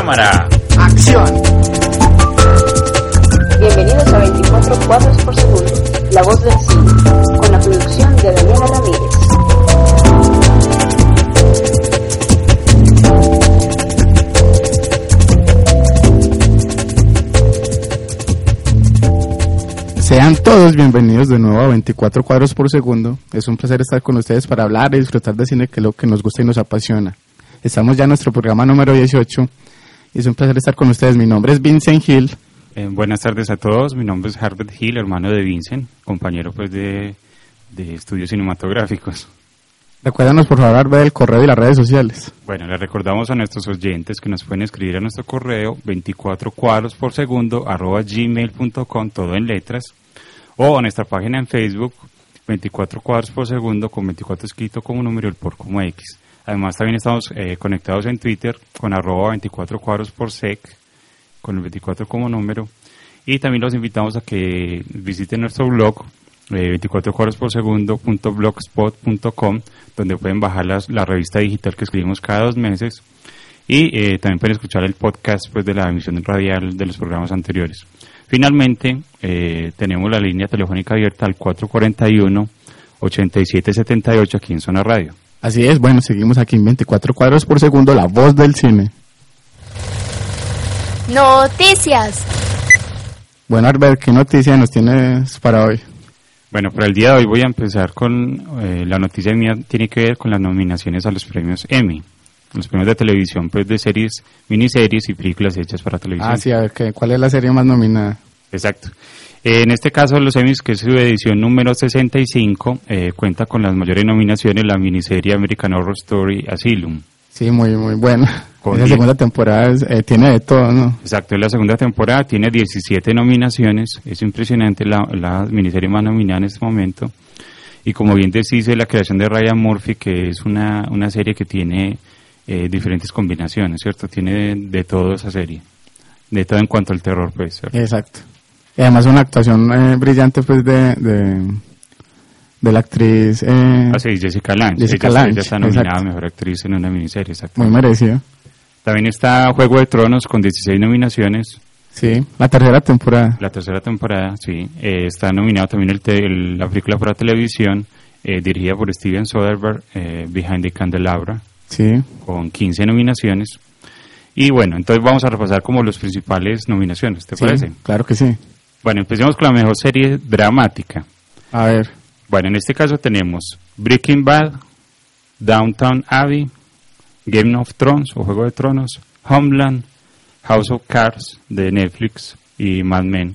Cámara. Acción. bienvenidos a 24 cuadros por segundo. La voz del cine, con la producción de Daniela Ramírez. Sean todos bienvenidos de nuevo a 24 cuadros por segundo. Es un placer estar con ustedes para hablar y disfrutar de cine, que es lo que nos gusta y nos apasiona. Estamos ya en nuestro programa número 18 y es un placer estar con ustedes. Mi nombre es Vincent Hill. Eh, buenas tardes a todos. Mi nombre es Herbert Hill, hermano de Vincent, compañero pues de, de estudios cinematográficos. Recuérdanos por favor ver el correo y las redes sociales. Bueno, les recordamos a nuestros oyentes que nos pueden escribir a nuestro correo 24 cuadros por segundo arroba gmail.com, todo en letras, o a nuestra página en Facebook 24 cuadros por segundo con 24 escrito como número y el por como X. Además también estamos eh, conectados en Twitter con arroba 24 cuadros por sec, con el 24 como número. Y también los invitamos a que visiten nuestro blog eh, 24 cuadros por segundo blogspot.com donde pueden bajar las- la revista digital que escribimos cada dos meses y eh, también pueden escuchar el podcast pues, de la emisión radial de los programas anteriores. Finalmente, eh, tenemos la línea telefónica abierta al 441-8778 aquí en Zona Radio. Así es, bueno, seguimos aquí en 24 cuadros por segundo, la voz del cine. Noticias. Bueno, Albert, ¿qué noticia nos tienes para hoy? Bueno, para el día de hoy voy a empezar con eh, la noticia mía, tiene que ver con las nominaciones a los premios Emmy, los premios de televisión pues de series, miniseries y películas hechas para televisión. Ah, sí, a ver, ¿qué- ¿cuál es la serie más nominada? Exacto. Eh, en este caso, los Emmys, que es su edición número 65, eh, cuenta con las mayores nominaciones la miniserie American Horror Story Asylum. Sí, muy, muy buena. Con diez- segunda temporada eh, tiene de todo, ¿no? Exacto, es la segunda temporada, tiene 17 nominaciones, es impresionante la, la miniserie más nominada en este momento. Y como bien decís, la creación de Ryan Murphy, que es una, una serie que tiene eh, diferentes combinaciones, ¿cierto? Tiene de, de todo esa serie, de todo en cuanto al terror, pues. ¿cierto? Exacto. Y además una actuación eh, brillante, pues, de, de, de la actriz. eh, Ah, sí, Jessica Lange. Jessica ella, Lange, ella está nominada exacto. a Mejor Actriz en una miniserie, exacto. muy merecida. También está Juego de Tronos con 16 nominaciones. Sí, la tercera temporada. La tercera temporada, sí. Eh, está nominado también el te- el- la película para televisión eh, dirigida por Steven Soderbergh, eh, Behind the Candelabra, Sí. con 15 nominaciones. Y bueno, entonces vamos a repasar como los principales nominaciones, ¿te sí, parece? Claro que sí. Bueno, empecemos con la mejor serie dramática. A ver. Bueno, en este caso tenemos Breaking Bad, Downtown Abbey, Game of Thrones o Juego de Tronos, Homeland, House of Cards de Netflix y Mad Men.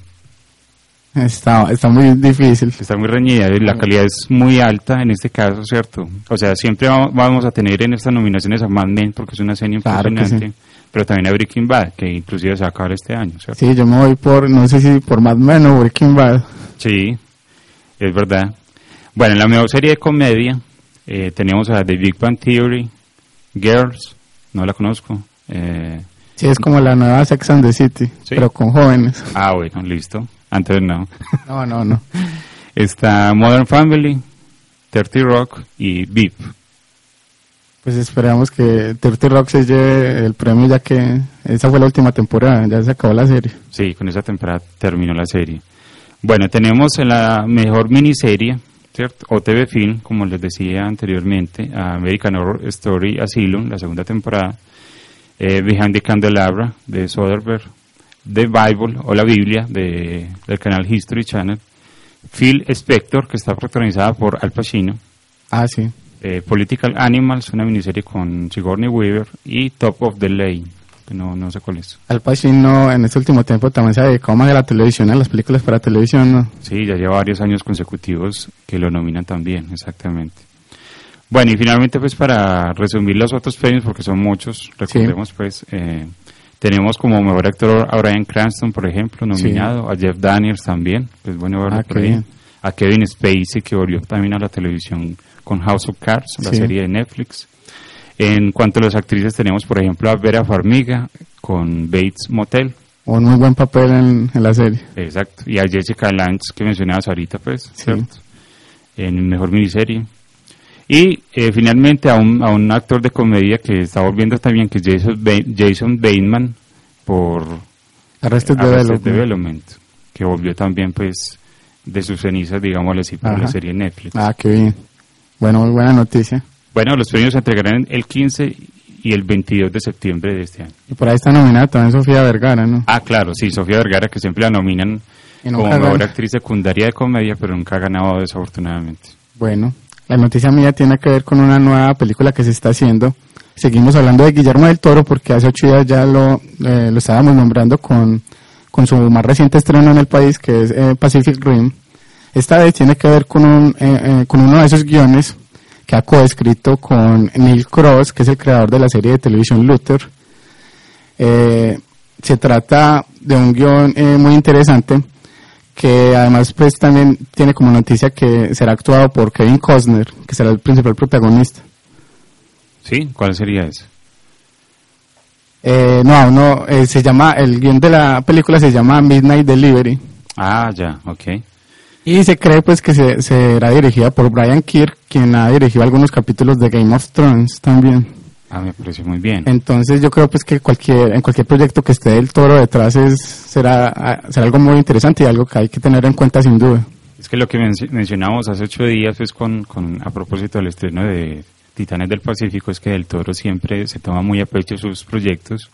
Está, está muy difícil. Está muy reñida, la calidad es muy alta en este caso, ¿cierto? O sea, siempre va- vamos a tener en estas nominaciones a Mad Men porque es una serie Claro impresionante, pero también a Breaking Bad, que inclusive se va a acabar este año, ¿cierto? Sí, yo me voy por, no sé si por Mad Men o Breaking Bad. Sí, es verdad. Bueno, en la mejor serie de comedia eh, tenemos a The Big Bang Theory, Girls, no la conozco. Eh, Sí, es como la nueva Sex and the City, Sí. pero con jóvenes. ah, bueno, listo. Antes no. No, no, no. Está Modern Family, 30 Rock y VIP. Pues esperamos que Dirty Rock se lleve el premio ya que esa fue la última temporada, ya se acabó la serie. Sí, con esa temporada terminó la serie. Bueno, tenemos en la mejor miniserie, ¿cierto? O TV Film, como les decía anteriormente, American Horror Story Asylum, la segunda temporada, eh, Behind the Candelabra, de Soderbergh, The Bible, o la Biblia, de, del canal History Channel, Phil Spector, que está protagonizada por Al Pacino, Ah, sí. Eh, Political Animals, una miniserie con Sigourney Weaver, y Top of the Lane, que no, no sé cuál es. Al Pacino en este último tiempo también se ha dedicado más a la televisión, a las películas para televisión, ¿no? Sí, ya lleva varios años consecutivos que lo nominan también, exactamente. Bueno, y finalmente, pues para resumir los otros premios, porque son muchos, recordemos, pues, eh, tenemos como mejor actor a Brian Cranston, por ejemplo, nominado, a Jeff Daniels también, pues bueno, Ah, por ahí. bien. a Kevin Spacey, que volvió también a la televisión con House of Cards, la Sí. serie de Netflix. En cuanto a las actrices, tenemos, por ejemplo, a Vera Farmiga con Bates Motel, Un muy buen papel en, en la serie. exacto, y a Jessica Lange, que mencionabas ahorita, pues, Sí. ¿cierto? En mejor miniserie. Y eh, finalmente a un, a un actor de comedia que está volviendo también, que es Jason, Ba- Jason Bateman, por Arrested Arrested Development. Development, que volvió también, pues, de sus cenizas, digamos así, por la serie Netflix. Ah, qué bien. Bueno, muy buena noticia. Bueno, los premios se entregarán el 15 y el 22 de septiembre de este año. Y por ahí está nominada también Sofía Vergara, ¿no? Ah, claro, sí, Sofía Vergara, que siempre la nominan como mejor gana. actriz secundaria de comedia, pero nunca ha ganado desafortunadamente. Bueno, la noticia mía tiene que ver con una nueva película que se está haciendo. Seguimos hablando de Guillermo del Toro porque hace ocho días ya lo, eh, lo estábamos nombrando con, con su más reciente estreno en el país, que es eh, Pacific Rim. Esta vez tiene que ver con, un, eh, eh, con uno de esos guiones que ha coescrito con Neil Cross, que es el creador de la serie de televisión Luther. Eh, se trata de un guion muy interesante que además pues también tiene como noticia que será actuado por Kevin Costner, que será el principal protagonista. ¿Sí? ¿Cuál sería ese? Eh, no, no, eh, se llama, el guion de la película se llama Midnight Delivery Ah, ya, ok. Y se cree pues que se, será dirigida por Brian Kirk, quien ha dirigido algunos capítulos de Game of Thrones también. Ah, me parece muy bien. Entonces yo creo pues que cualquier, en cualquier proyecto que esté el toro detrás es, será, será algo muy interesante y algo que hay que tener en cuenta sin duda. Es que lo que men- mencionamos hace ocho días, pues con, con, a propósito del estreno de Titanes del Pacífico, es que Del Toro siempre se toma muy a pecho sus proyectos,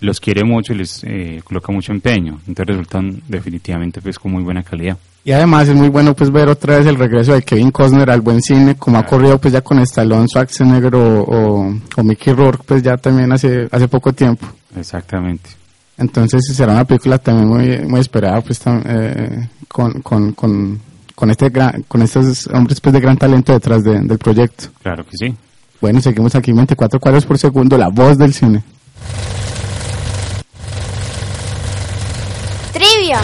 los quiere mucho y les eh, coloca mucho empeño, entonces resultan definitivamente pues con muy buena calidad. Y además es muy bueno pues ver otra vez el regreso de Kevin Costner al buen cine, como ha ocurrido pues ya con Stallone, Schwarzenegger o, o, o Mickey Rourke pues ya también hace, hace poco tiempo. Exactamente. Entonces será una película también muy, muy esperada pues tam- eh, con, con, con, con este gran, con estos hombres pues de gran talento detrás de- del proyecto. Claro que sí. Bueno, seguimos aquí 24 cuadros por segundo, la voz del cine. Trivia.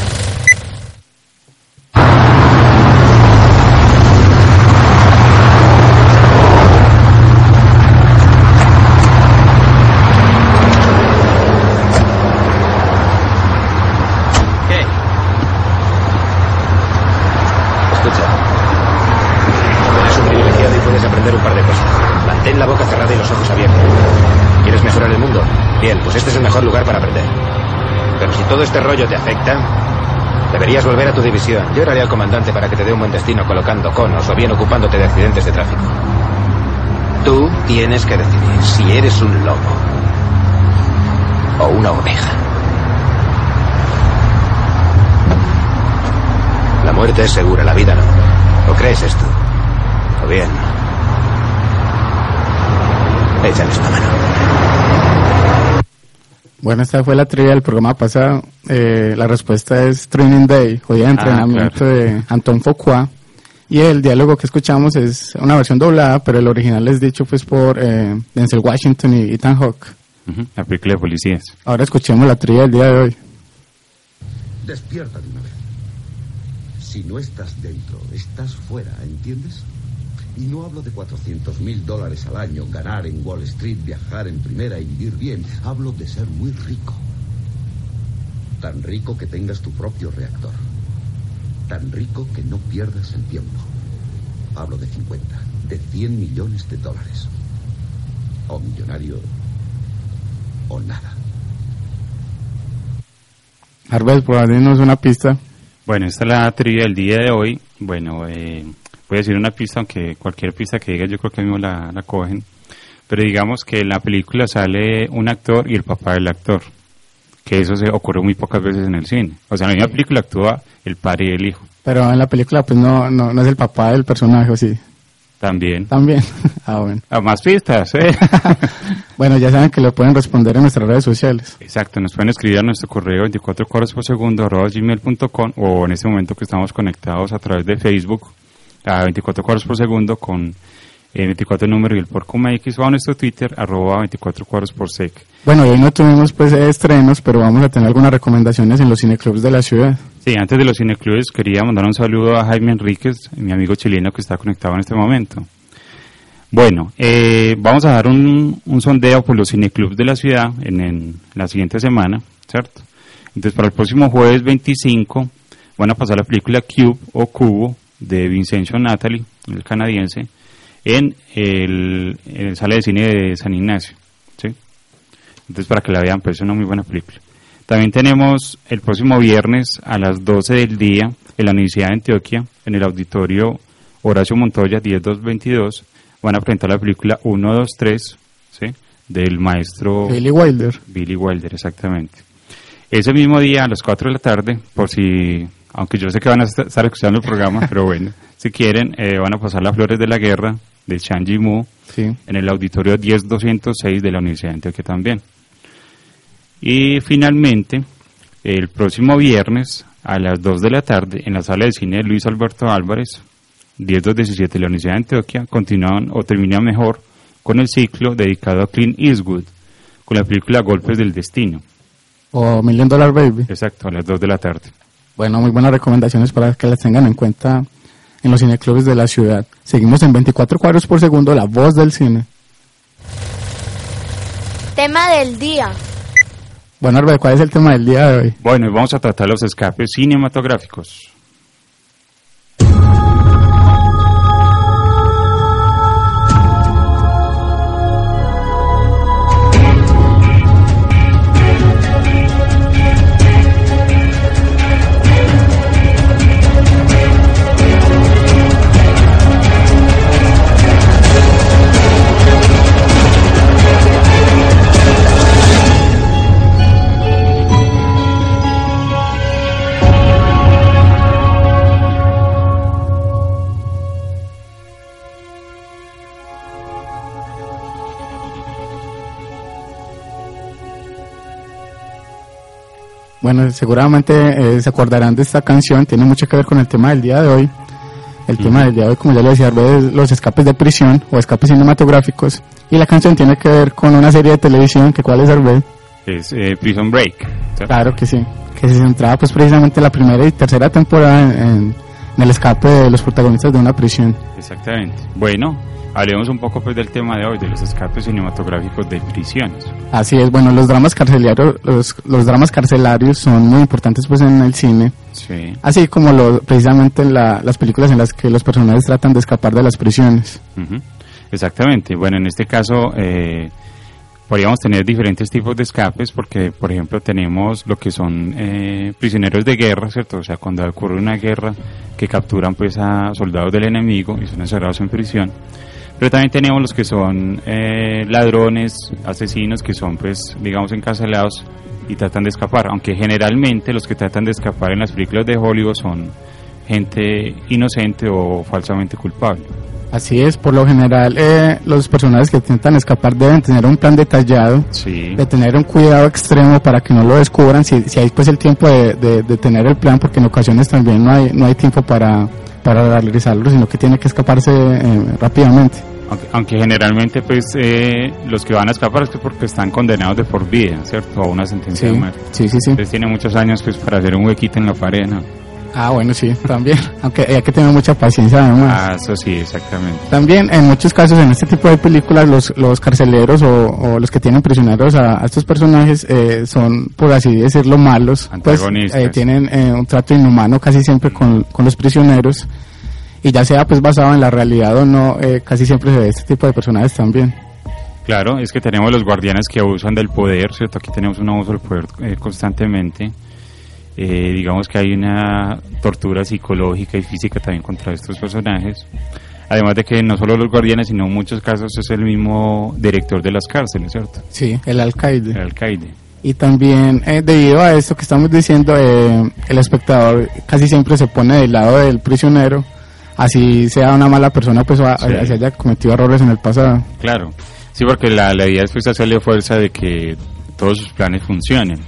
¿Qué? Escucha. Eres un privilegiado y puedes aprender un par de cosas. Mantén la boca cerrada y los ojos abiertos. ¿Quieres mejorar el mundo? Bien, pues este es el mejor lugar para aprender. Pero si todo este rollo te afecta, deberías volver a tu división. Yo haré al comandante para que te dé un buen destino colocando conos o bien ocupándote de accidentes de tráfico. Tú tienes que decidir si eres un lobo o una oveja. La muerte es segura, la vida no. ¿O crees esto? O bien. Échales una mano. Bueno, esta fue la trivia del programa pasado. Eh, la respuesta es Training Day, o día de Ah, entrenamiento claro. de Anton Foucault. Y el diálogo que escuchamos es una versión doblada, pero el original es dicho pues por eh, Denzel Washington y Ethan Hawke. La película de policías. Ahora escuchemos la trivia del día de hoy. Despierta de una vez. Si no estás dentro, estás fuera, ¿entiendes? Y no hablo de 400 mil dólares al año, ganar en Wall Street, viajar en primera y vivir bien. Hablo de ser muy rico. Tan rico que tengas tu propio reactor. Tan rico que no pierdas el tiempo. Hablo de 50, de 100 millones de dólares. O millonario o nada. Arbel, por darnos una pista. Bueno, esta es la trivia del día de hoy. Bueno, eh, voy a decir una pista, aunque cualquier pista que diga yo creo que mismo la, la cogen. Pero digamos que en la película sale un actor y el papá del actor. Que eso se ocurre muy pocas veces en el cine. O sea, en la misma película actúa el padre y el hijo. Pero en la película pues no, no, no es el papá del personaje, ¿o sí? También. También. ah, bueno. A más pistas, ¿eh? bueno, ya saben que lo pueden responder en nuestras redes sociales. Exacto, nos pueden escribir a nuestro correo 24 cuadros por segundo arroba gmail.com o en este momento que estamos conectados a través de Facebook a 24 cuadros por segundo con el 24 número y el por X o a nuestro Twitter arroba 24 cuadros por sec. Bueno, y hoy no tuvimos pues estrenos, pero vamos a tener algunas recomendaciones en los cineclubs de la ciudad. Sí, antes de los cineclubes quería mandar un saludo a Jaime Enríquez, mi amigo chileno que está conectado en este momento. Bueno, eh, vamos a dar un, un, sondeo por los cineclubs de la ciudad en, en, la siguiente semana, ¿cierto? Entonces, para el próximo jueves 25 van a pasar la película Cube o Cubo de Vincenzo Natalie, el canadiense, en el, en el sala de cine de San Ignacio, ¿sí? Entonces, para que la vean, pues es una muy buena película. También tenemos el próximo viernes a las 12 del día en la Universidad de Antioquia, en el auditorio Horacio Montoya 10222, van a presentar la película 123, ¿sí? Del maestro Billy Wilder. Billy Wilder, exactamente. Ese mismo día a las 4 de la tarde, por si, aunque yo sé que van a estar escuchando el programa, pero bueno, si quieren, eh, van a pasar las flores de la guerra de Chan Mu Sí. en el auditorio 10206 de la Universidad de Antioquia también. Y finalmente, el próximo viernes a las 2 de la tarde en la sala de cine de Luis Alberto Álvarez, 10217 de la Universidad de Antioquia, continúan o terminan mejor con el ciclo dedicado a Clint Eastwood, con la película Golpes del Destino. O Million Dollar Baby. Exacto, a las 2 de la tarde. Bueno, muy buenas recomendaciones para que las tengan en cuenta en los cineclubes de la ciudad. Seguimos en 24 cuadros por segundo, la voz del cine. Tema del día. Bueno, Arbel, ¿cuál es el tema del día de hoy? Bueno, y vamos a tratar los escapes cinematográficos. Bueno, seguramente eh, se acordarán de esta canción, tiene mucho que ver con el tema del día de hoy. El tema del día de hoy, como ya le decía, es los escapes de prisión o escapes cinematográficos. Y la canción tiene que ver con una serie de televisión, que cuál es Arbel. Es eh, Prison Break. ¿cierto? Claro que sí, que se centraba pues precisamente en la primera y tercera temporada en, en- en el escape de los protagonistas de una prisión. Exactamente. Bueno, hablemos un poco pues del tema de hoy, de los escapes cinematográficos de prisiones. Así es, bueno, los dramas carcelarios, los, los dramas carcelarios son muy importantes pues en el cine, Sí. así como lo, precisamente la- las películas en las que los personajes tratan de escapar de las prisiones. Ujú. Exactamente. Bueno, en este caso eh, podríamos tener diferentes tipos de escapes porque, por ejemplo, tenemos lo que son eh, prisioneros de guerra, ¿cierto? O sea, cuando ocurre una guerra que capturan pues a soldados del enemigo y son encerrados en prisión. Pero también tenemos los que son eh, ladrones, asesinos, que son pues, digamos, encarcelados y tratan de escapar. Aunque generalmente los que tratan de escapar en las películas de Hollywood son gente inocente o falsamente culpable. Así es, por lo general eh, los personajes que intentan escapar deben tener un plan detallado, Sí. de tener un cuidado extremo para que no lo descubran, si, si hay pues el tiempo de, de- de tener el plan, porque en ocasiones también no hay, no hay tiempo para, para realizarlo, sino que tiene que escaparse eh, rápidamente. Aunque, aunque generalmente pues eh, los que van a escapar es que porque están condenados de por vida, ¿cierto? A una sentencia Sí, de muerte. sí, sí, sí. Entonces tiene muchos años pues para hacer un huequito en la pared, ¿no? Ah, bueno, sí, también, aunque hay que tener mucha paciencia además. Ah, eso sí, exactamente. También en muchos casos en este tipo de películas los, los carceleros o, o los que tienen prisioneros a, a estos personajes eh, son, por así decirlo, malos. Pues Antagonistas. eh, tienen eh, un trato inhumano casi siempre con, con los prisioneros y ya sea pues basado en la realidad o no, eh, casi siempre se ve este tipo de personajes también. Claro, es que tenemos los guardianes que abusan del poder, ¿cierto? Aquí tenemos un abuso del poder eh, constantemente. Eh, digamos que hay una tortura psicológica y física también contra estos personajes. Además de que no solo los guardianes, sino en muchos casos es el mismo director de las cárceles, ¿cierto? Sí, el alcaide. El alcaide. Y también eh, debido a esto que estamos diciendo, eh, el espectador casi siempre se pone del lado del prisionero, así sea una mala persona, pues a- Sí. así haya cometido errores en el pasado. Claro, sí, porque la, la idea es pues hacerle fuerza de que todos sus planes funcionen.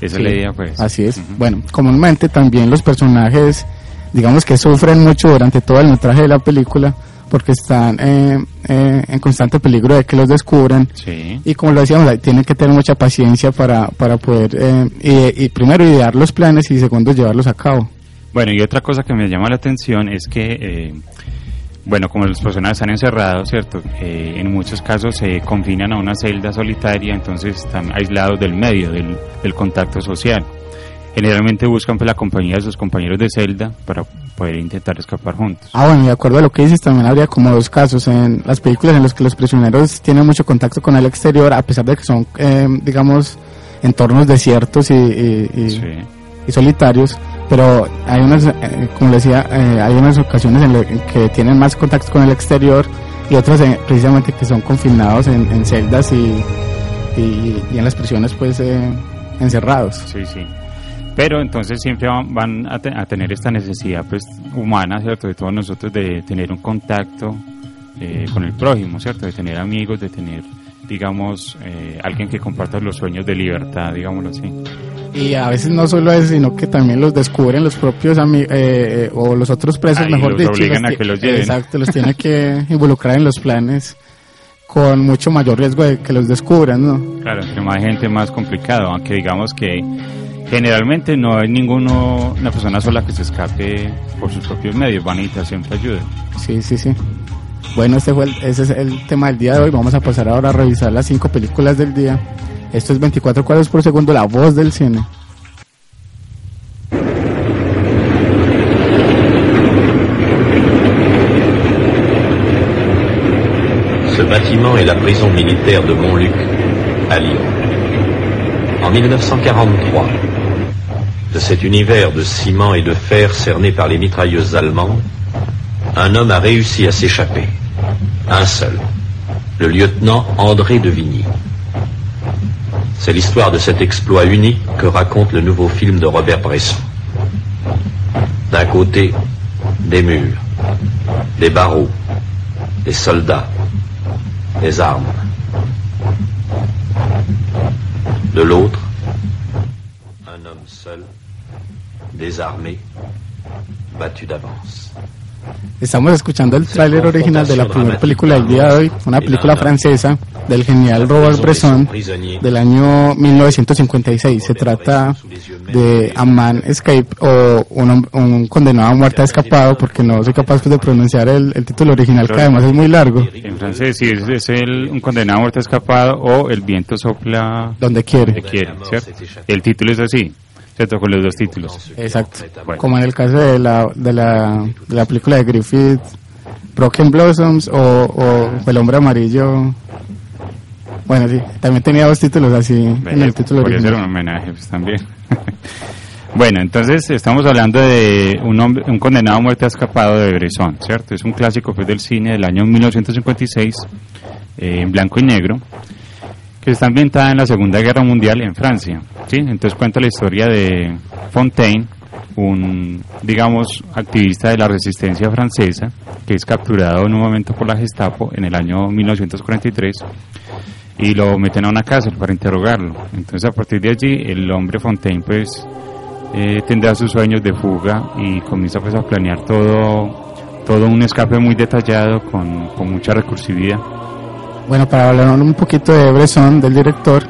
Esa Sí, es la idea, pues. Así es. Bueno, comúnmente también los personajes, digamos que sufren mucho durante todo el metraje de la película porque están eh, eh, en constante peligro de que los descubran. Sí, Y como lo decíamos, tienen que tener mucha paciencia para, para poder, eh, y, y primero idear los planes y segundo llevarlos a cabo. Bueno, y otra cosa que me llama la atención es que, eh, bueno, como los personajes están encerrados, ¿cierto? Eh, en muchos casos se confinan a una celda solitaria, entonces están aislados del medio, del, del contacto social. Generalmente buscan pues, la compañía de sus compañeros de celda para poder intentar escapar juntos. Ah, bueno, y de acuerdo a lo que dices, también habría como dos casos en las películas en los que los prisioneros tienen mucho contacto con el exterior, a pesar de que son, eh, digamos, entornos desiertos y, y- y- Sí. y solitarios, pero hay unas, eh, como decía, eh, hay unas ocasiones en, en que tienen más contacto con el exterior y otras eh, precisamente que son confinados en, celdas y, y, en las prisiones pues eh, encerrados. Sí, sí. Pero entonces siempre van, a, te- a tener esta necesidad pues humana, ¿cierto? De todos nosotros de tener un contacto con el prójimo, ¿cierto? De tener amigos, de tener, digamos, eh, alguien que comparta los sueños de libertad, digámoslo así. Y a veces no solo eso, sino que también los descubren los propios amigos o los otros presos, Ah, y mejor los dicho. obligan a que los lleven. Exacto, los tiene que involucrar en los planes con mucho mayor riesgo de que los descubran, ¿no? Claro, entre más gente más complicado, aunque digamos que generalmente no hay ninguno, una persona sola que se escape por sus propios medios, van a necesitar siempre ayuda. Sí, sí, sí. Bueno, este fue el- ese es el tema del día de hoy. Vamos a pasar ahora a revisar las cinco películas del día. Esto es 24 cuadros por segundo, la voz del cine. Ce bâtiment est la prison militaire de Montluc, à Lyon. En 1943, de cet univers de ciment et de fer cerné par les mitrailleuses allemandes, un homme a réussi à s'échapper. Un seul. Le lieutenant André de Vigny. C'est l'histoire de cet exploit unique que raconte le nouveau film de Robert Bresson. D'un côté, des murs, des barreaux, des soldats, des armes. De l'autre, un homme seul, désarmé, battu d'avance. Estamos escuchando el tráiler original de la primera película del día de hoy, una película francesa del genial Robert Bresson del año 1956. Se trata de A Man Escape o un, un condenado a muerte escapado, porque no soy capaz de pronunciar el, el título original, que además es muy largo. En francés sí, es, es el, un condenado a muerte escapado o el viento sopla Donde donde quiere. quiere, ¿cierto? El título es así, ¿cierto? Con los dos títulos. Exacto. Bueno. Como en el caso de la, de la, de la película de Griffith, Broken Blossoms o, o El hombre amarillo. Bueno, sí, también tenía dos títulos así en el título Podría ser un original. homenaje pues, también. bueno, entonces estamos hablando de un, hombre, un condenado a muerte escapado de Bresson, ¿cierto? Es un clásico pues, del cine del año 1956, eh, en blanco y negro, que está ambientada en la Segunda Guerra Mundial en Francia, ¿sí? Entonces cuenta la historia de Fontaine, un, digamos, activista de la resistencia francesa, que es capturado en un momento por la Gestapo en el año 1943 y lo meten a una cárcel para interrogarlo. Entonces a partir de allí el hombre Fontaine pues eh, tendrá sus sueños de fuga y comienza pues a planear todo, todo un escape muy detallado con, con mucha recursividad. Bueno, para hablar un poquito de Bresson, del director,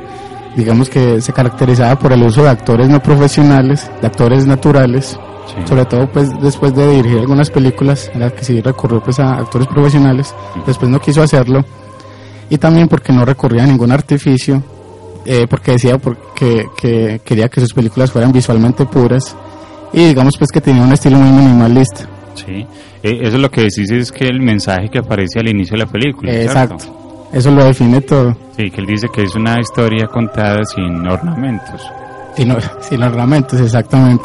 digamos que se caracterizaba por el uso de actores no profesionales, de actores naturales, Sí. sobre todo pues después de dirigir algunas películas en las que sí recurrió pues a actores profesionales, después no quiso hacerlo y también porque no recurría a ningún artificio, eh, porque decía porque, que quería que sus películas fueran visualmente puras y digamos pues que tenía un estilo muy minimalista. Sí. Eh, eso es lo que decís es que el mensaje que aparece al inicio de la película. ¿cierto? Eso lo define todo. Sí, que él dice que es una historia contada sin ornamentos. Sin, sin ornamentos, exactamente.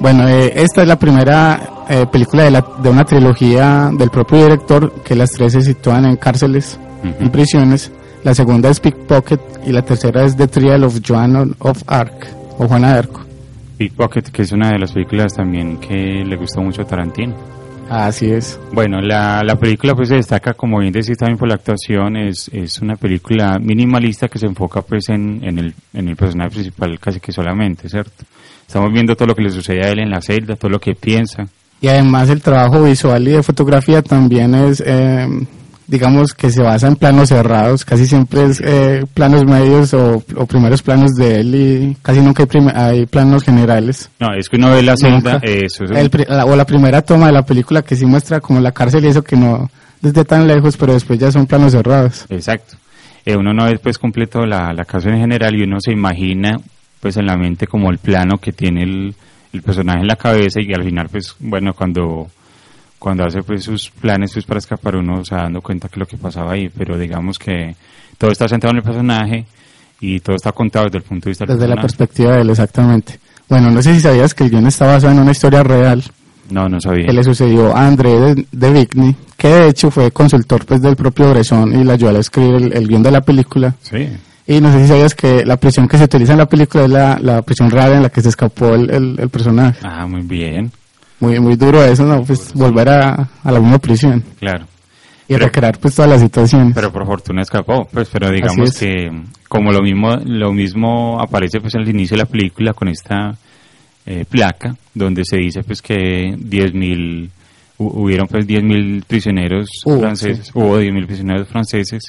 Bueno, eh, esta es la primera eh, película de, la, de una trilogía del propio director, que las tres se sitúan en cárceles Ujú. y prisiones. La segunda es Pickpocket y la tercera es The Trial of Joan of Arc, o Juana de Arco. Pickpocket, que es una de las películas también que le gustó mucho a Tarantino. Así es. Bueno, la, la película pues se destaca, como bien decís también por la actuación, es, es una película minimalista que se enfoca pues en, en, el, en el personaje principal casi que solamente, ¿cierto? Estamos viendo todo lo que le sucede a él en la celda, todo lo que piensa. Y además el trabajo visual y de fotografía también es, eh, digamos que se basa en planos cerrados, casi siempre es eh, planos medios o, o primeros planos de él y casi nunca hay, planos generales. No, es que uno ve la celda, eso es un- El pri- la- o la primera toma de la película que sí muestra como la cárcel y eso que no desde tan lejos, pero después ya son planos cerrados. Exacto. Eh, uno no ve pues completo la, la casa en general y uno se imagina pues en la mente como el plano que tiene el, el personaje en la cabeza y al final pues bueno cuando cuando hace pues sus planes pues para escapar uno se va dando cuenta que lo que pasaba ahí pero digamos que todo está centrado en el personaje y todo está contado desde el punto de vista del Desde la perspectiva de él, exactamente. Bueno, no sé si sabías que el guion está basado en una historia real No, no sabía. que le sucedió a André de, de Vigny, que de hecho fue consultor pues del propio Bresson y le ayudó a escribir el, el guion de la película. Sí. Y no sé si sabías que la prisión que se utiliza en la película es la, la prisión real en la que se escapó el, el, el personaje. Ah, muy bien. Muy, muy duro eso, ¿no? Pues volver a, a la misma prisión Claro. y Pero- recrear pues todas las situaciones. Pero por fortuna escapó, pues, pero digamos es. que como lo mismo, lo mismo aparece pues al inicio de la película con esta eh, placa donde se dice pues que 10.000 hu- hubieron pues 10.000 prisioneros franceses, sí. hubo 10.000 prisioneros franceses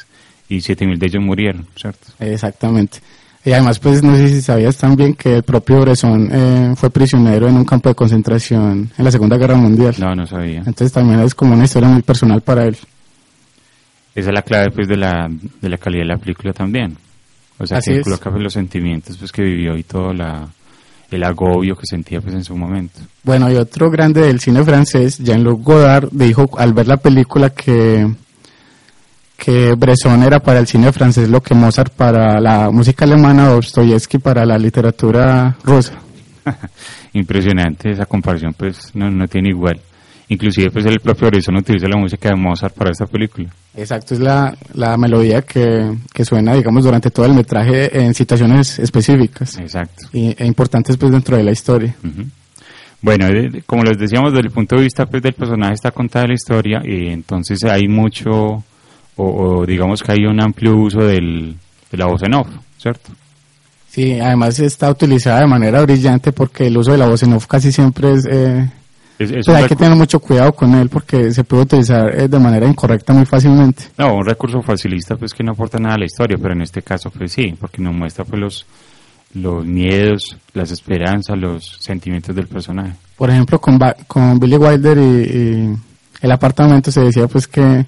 y 7.000 de ellos murieron, ¿cierto? Exactamente. Y además, pues no sé si sabías también que el propio Bresson eh, fue prisionero en un campo de concentración en la Segunda Guerra Mundial. No, no sabía. Entonces también es como una historia muy personal para él. Esa es la clave pues de la, de la calidad de la película también. O sea, Así que coloca pues, los sentimientos pues que vivió y todo la, el agobio que sentía pues en su momento. Bueno, y otro grande del cine francés, Jean-Luc Godard, dijo al ver la película que, que Bresson era para el cine francés lo que Mozart para la música alemana o Dostoyevsky para la literatura rusa. Impresionante esa comparación, pues no, no tiene igual. Inclusive pues el propio Horizon utiliza la música de Mozart para esta película. Exacto, es la, la melodía que, que suena, digamos, durante todo el metraje en situaciones específicas Exacto. y, e importantes pues dentro de la historia. Bueno, eh, como les decíamos, desde el punto de vista pues, del personaje está contada la historia y entonces hay mucho, o, o digamos que hay un amplio uso del, de la voz en off, ¿cierto? Sí, además está utilizada de manera brillante porque el uso de la voz en off casi siempre es... Eh, Es, es pues hay que tener mucho cuidado con él porque se puede utilizar eh, de manera incorrecta muy fácilmente. no, un recurso facilista pues que no aporta nada a la historia, pero en este caso pues sí, porque nos muestra pues los, los miedos, las esperanzas, los sentimientos del personaje. Por ejemplo, con, Ba- con Billy Wilder y, y el apartamento se decía pues que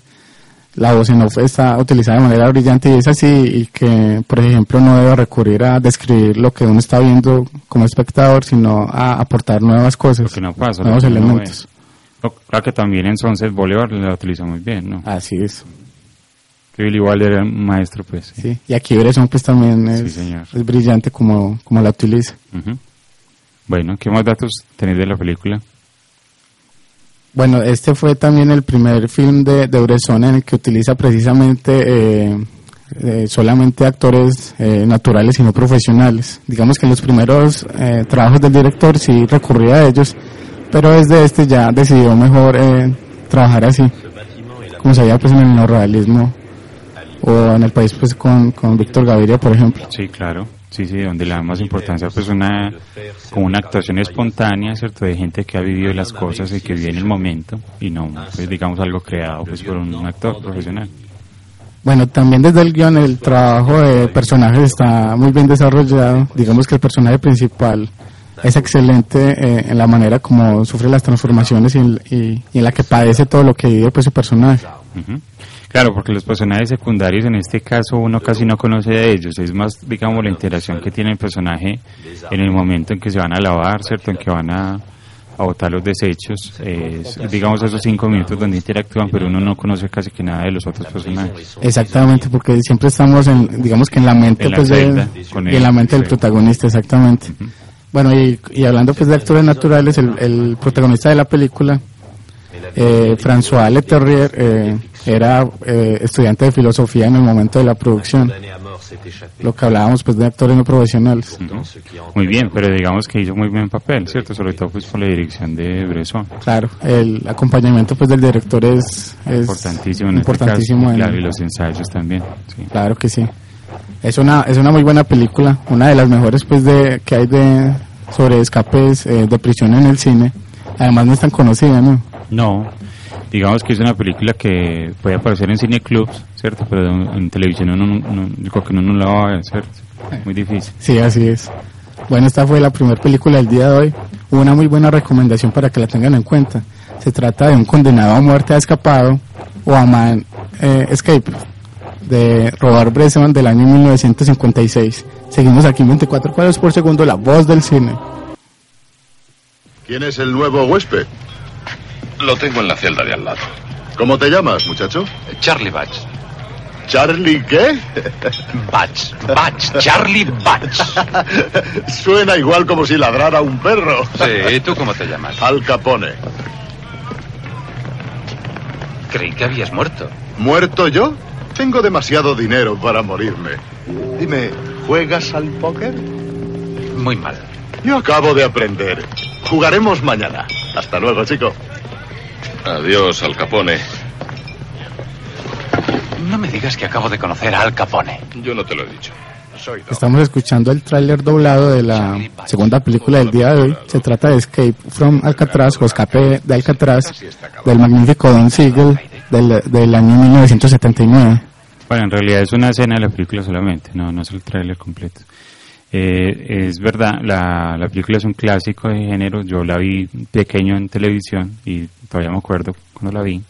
la voz en off está utilizada de manera brillante y es así y que, por ejemplo, no debe recurrir a describir lo que uno está viendo como espectador, sino a aportar nuevas cosas, no pasa, nuevos elementos. No, claro que también en Sunset Boulevard la utiliza muy bien, ¿no? Así es. Que Billy Wilder era un maestro, pues. sí. Sí. Y aquí Bresson pues también es, brillante como, como la utiliza. Bueno, ¿qué más datos tenéis de la película? Bueno, este fue también el primer film de, de Bresson en el que utiliza precisamente eh, eh, solamente actores eh, naturales y no profesionales. Digamos que en los primeros eh, trabajos del director sí recurría a ellos, pero desde este ya decidió mejor eh, trabajar así, como se veía pues en el neorrealismo o en el país pues con, con Víctor Gaviria, por ejemplo. Sí, claro. Sí, sí, donde le da más importancia pues una como una actuación espontánea, ¿cierto? De gente que ha vivido las cosas y que vive en el momento y no pues digamos algo creado pues por un actor profesional. Bueno, también desde el guion el trabajo de personajes está muy bien desarrollado. Digamos que el personaje principal es excelente eh, en la manera como sufre las transformaciones y, en- y- y en la que padece todo lo que vive pues su personaje. Ujú. Claro, porque los personajes secundarios en este caso uno casi no conoce de ellos, es más, digamos, la interacción que tiene el personaje en el momento en que se van a lavar, ¿cierto? En que van a, a botar los desechos, es, digamos, esos cinco minutos donde interactúan, pero uno no conoce casi que nada de los otros personajes. Exactamente, porque siempre estamos en, digamos que en la mente En la pues de- celda, y en la mente del protagonista, exactamente. Bueno, y, y hablando pues de actores naturales, el, el protagonista de la película Eh, François Leterrier eh, era eh, estudiante de filosofía en el momento de la producción. Lo que hablábamos pues de actores no profesionales. Muy bien, pero digamos que hizo muy buen papel, ¿cierto? Sobre todo pues por la dirección de Bresson. Claro, el acompañamiento pues del director es, es Importantísimo en importantísimo este caso, en- claro, y los ensayos también. sí. Claro que sí. Es una, es una muy buena película, una de las mejores pues de que hay de sobre escapes eh, de prisión en el cine. Además no es tan conocida, ¿no? No, digamos que es una película que puede aparecer en cineclubs, ¿cierto? Pero en, en televisión uno, no- no- yo creo que uno no la va a ver, ¿cierto? Muy difícil. Sí, así es. Bueno, esta fue la primera película del día de hoy. Una muy buena recomendación para que la tengan en cuenta. Se trata de un condenado a muerte a escapado o a man eh, escape de Robert Bresson del año 1956. Seguimos aquí en 24 cuadros por segundo, la voz del cine. ¿Quién es el nuevo huésped? Lo tengo en la celda de al lado. ¿Cómo te llamas, muchacho? Charlie Batch. ¿Charlie qué? Batch. Batch. Charlie Batch. Suena igual como si ladrara un perro. Sí, ¿y tú cómo te llamas? Al Capone. Creí que habías muerto. ¿Muerto yo? Tengo demasiado dinero para morirme. Dime, ¿juegas al póker? Muy mal. Yo acabo de aprender. Jugaremos mañana. Hasta luego, chico. Adiós, Al Capone. No me digas que acabo de conocer a Al Capone. Yo no te lo he dicho. Estamos escuchando el tráiler doblado de la segunda película del día de hoy. Se trata de Escape from Alcatraz o Escape de Alcatraz del magnífico Don Siegel del, del año 1979. Bueno, en realidad es una escena de la película solamente, no, no es el tráiler completo. Eh, es verdad, la, la película es un clásico de género, yo la vi pequeño en televisión y todavía me acuerdo cuando la vi.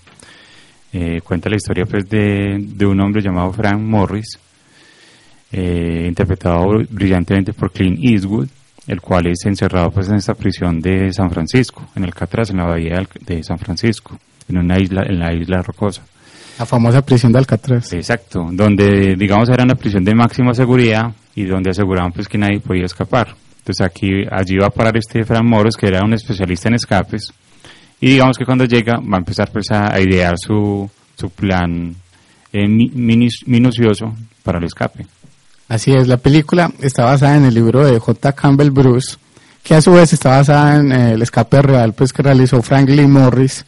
Eh, cuenta la historia pues de, de un hombre llamado Frank Morris, eh, interpretado brillantemente por Clint Eastwood, el cual es encerrado pues en esta prisión de San Francisco, en Alcatraz, en la bahía de San Francisco, en una isla, en la isla rocosa. La famosa prisión de Alcatraz. Exacto, donde digamos era una prisión de máxima seguridad y donde aseguraban pues que nadie podía escapar. Entonces aquí, allí va a parar este Fran Moros, que era un especialista en escapes, y digamos que cuando llega va a empezar pues a, idear su, su plan eh, minucioso para el escape. Así es, la película está basada en el libro de J. Campbell Bruce, que a su vez está basada en eh, el escape real pues que realizó Frank Lee Morris,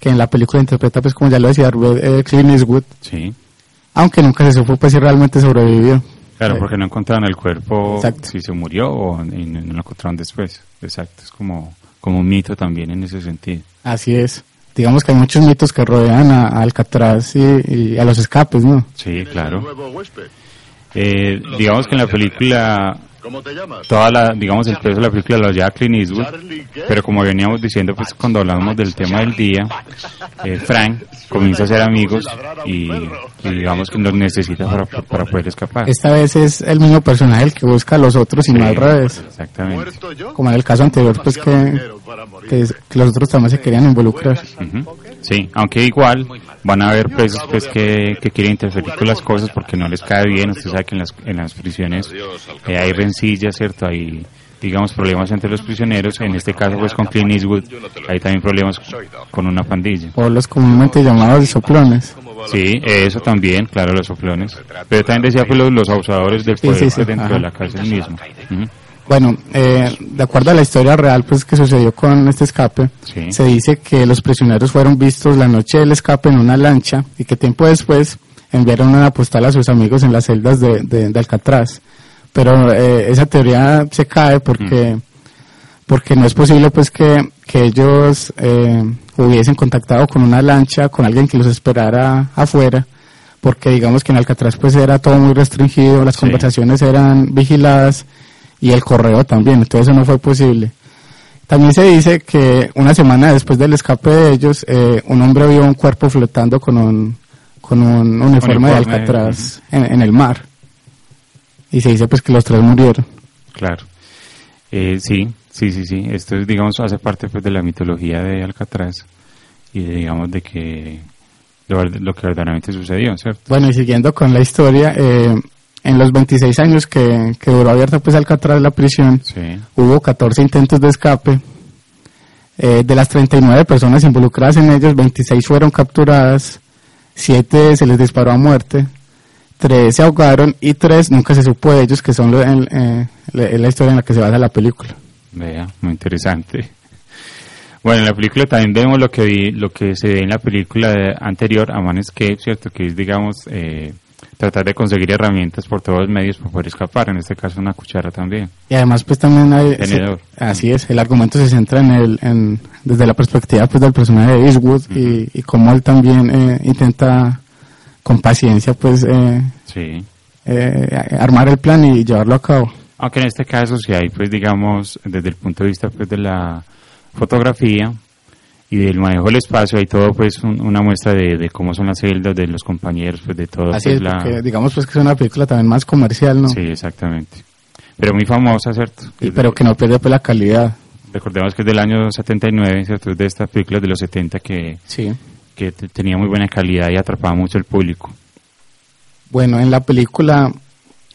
que en la película interpreta pues como ya lo decía eh, Clint Eastwood, Sí, aunque nunca se supo pues si realmente sobrevivió. claro, porque no encontraron el cuerpo Exacto. si se murió o y no lo encontraron después. Exacto, es como, como un mito también en ese sentido. Así es. Digamos que hay muchos mitos que rodean a, a Alcatraz y, y a los escapes, ¿no? Sí, ¿Quién es el claro. Eh, digamos que en la película ¿Cómo te llamas? toda la, digamos, el peso de la película lo lleva Clint Eastwood, pero como veníamos diciendo, pues cuando hablamos del tema del día, eh, Frank comienza a ser amigos y, y digamos que los necesita para, para poder escapar. Esta vez es el mismo personaje el que busca a los otros y Sí, no al revés. Exactamente. Como en el caso anterior, pues que, que, los otros también se querían involucrar. Ujú. Sí, aunque igual van a haber presos pues que, que quieren interferir con las cosas porque no les cae bien. Usted sabe que en las, en las prisiones eh, hay rencillas, ¿cierto? Hay, digamos, problemas entre los prisioneros. En este caso, pues con Clint Eastwood, hay también problemas con una pandilla. O los comúnmente llamados soplones. Sí, eso también, claro, los soplones. Pero también decía pues los, los abusadores del poder sí, sí, pues, dentro ajá. de la cárcel mismo. Ujú. Bueno, eh, de acuerdo a la historia real pues que sucedió con este escape, Sí. se dice que los prisioneros fueron vistos la noche del escape en una lancha y que tiempo después enviaron una postal a sus amigos en las celdas de, de- de Alcatraz. Pero eh, esa teoría se cae porque, porque no es posible pues que, que ellos eh, hubiesen contactado con una lancha, con alguien que los esperara afuera, porque digamos que en Alcatraz pues era todo muy restringido, las Sí. conversaciones eran vigiladas y el correo también, entonces eso no fue posible. También se dice que una semana después del escape de ellos, eh, un hombre vio un cuerpo flotando con un, con un uniforme, de Alcatraz en, en el mar. Y se dice pues que los tres murieron. Claro. Eh, sí, sí, sí, sí. Esto, digamos, hace parte pues, de la mitología de Alcatraz y de, digamos de que lo, lo que verdaderamente sucedió, ¿cierto? Bueno, y siguiendo con la historia, eh, en los 26 años que, que duró abierta pues Alcatraz la prisión, Sí. hubo 14 intentos de escape. Eh, de las 39 personas involucradas en ellos, 26 fueron capturadas, 7 se les disparó a muerte, 3 se ahogaron y 3 nunca se supo de ellos, que son lo- en- eh, la la historia en la que se basa la película. Vea, muy interesante. Bueno, en la película también vemos lo que vi- lo que se ve en la película anterior, A Man Escape, ¿cierto? Que es, digamos, eh, tratar de conseguir herramientas por todos los medios para poder escapar, en este caso una cuchara también. Y además pues también hay... Se- así es, el argumento se centra en el, en, desde la perspectiva pues del personaje de Eastwood y, y cómo él también eh, intenta con paciencia pues eh, Sí. eh, armar el plan y llevarlo a cabo. Aunque en este caso sí hay, pues digamos, desde el punto de vista pues de la fotografía y del manejo del espacio, hay todo pues un- una muestra de, de cómo son las celdas, de los compañeros, pues de todo. Así pues, es, la... porque digamos pues que es una película también más comercial, ¿no? Sí, exactamente. Pero muy famosa, ¿cierto? Y, pero que no pierde pues la calidad. Recordemos que es del año 79, ¿cierto? Es de estas películas de los 70 que, Sí. que te- tenía muy buena calidad y atrapaba mucho el público. Bueno, en la película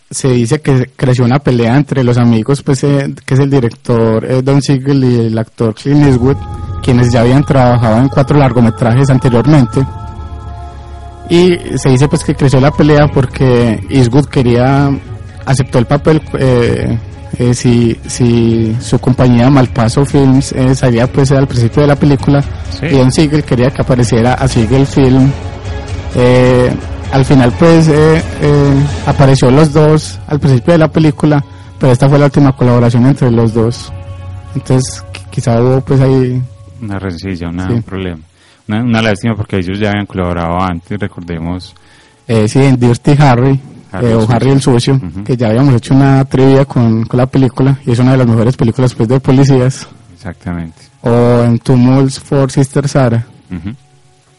se dice que creció una pelea entre los amigos, pues eh, que es el director eh, Don Siegel y el actor Clint Eastwood, quienes ya habían trabajado en cuatro largometrajes anteriormente. Y se dice pues que creció la pelea porque Eastwood quería, aceptó el papel eh, eh, si, si su compañía Malpaso Films eh, salía pues al principio de la película Sí. y Don Siegel quería que apareciera a Siegel Film al final pues apareció los dos al principio de la película, pero esta fue la última colaboración entre los dos. Entonces qui- quizá hubo pues ahí... Una rencilla, una- Sí. un problema. Una, una lástima porque ellos ya habían colaborado antes, recordemos. Eh, sí, en Dirty Harry, Harry eh, o Sucio. Harry el Sucio, que ya habíamos hecho una trivia con, con la película y es una de las mejores películas pues de policías. Exactamente. O en Tumults for Sister Sarah, Ujú.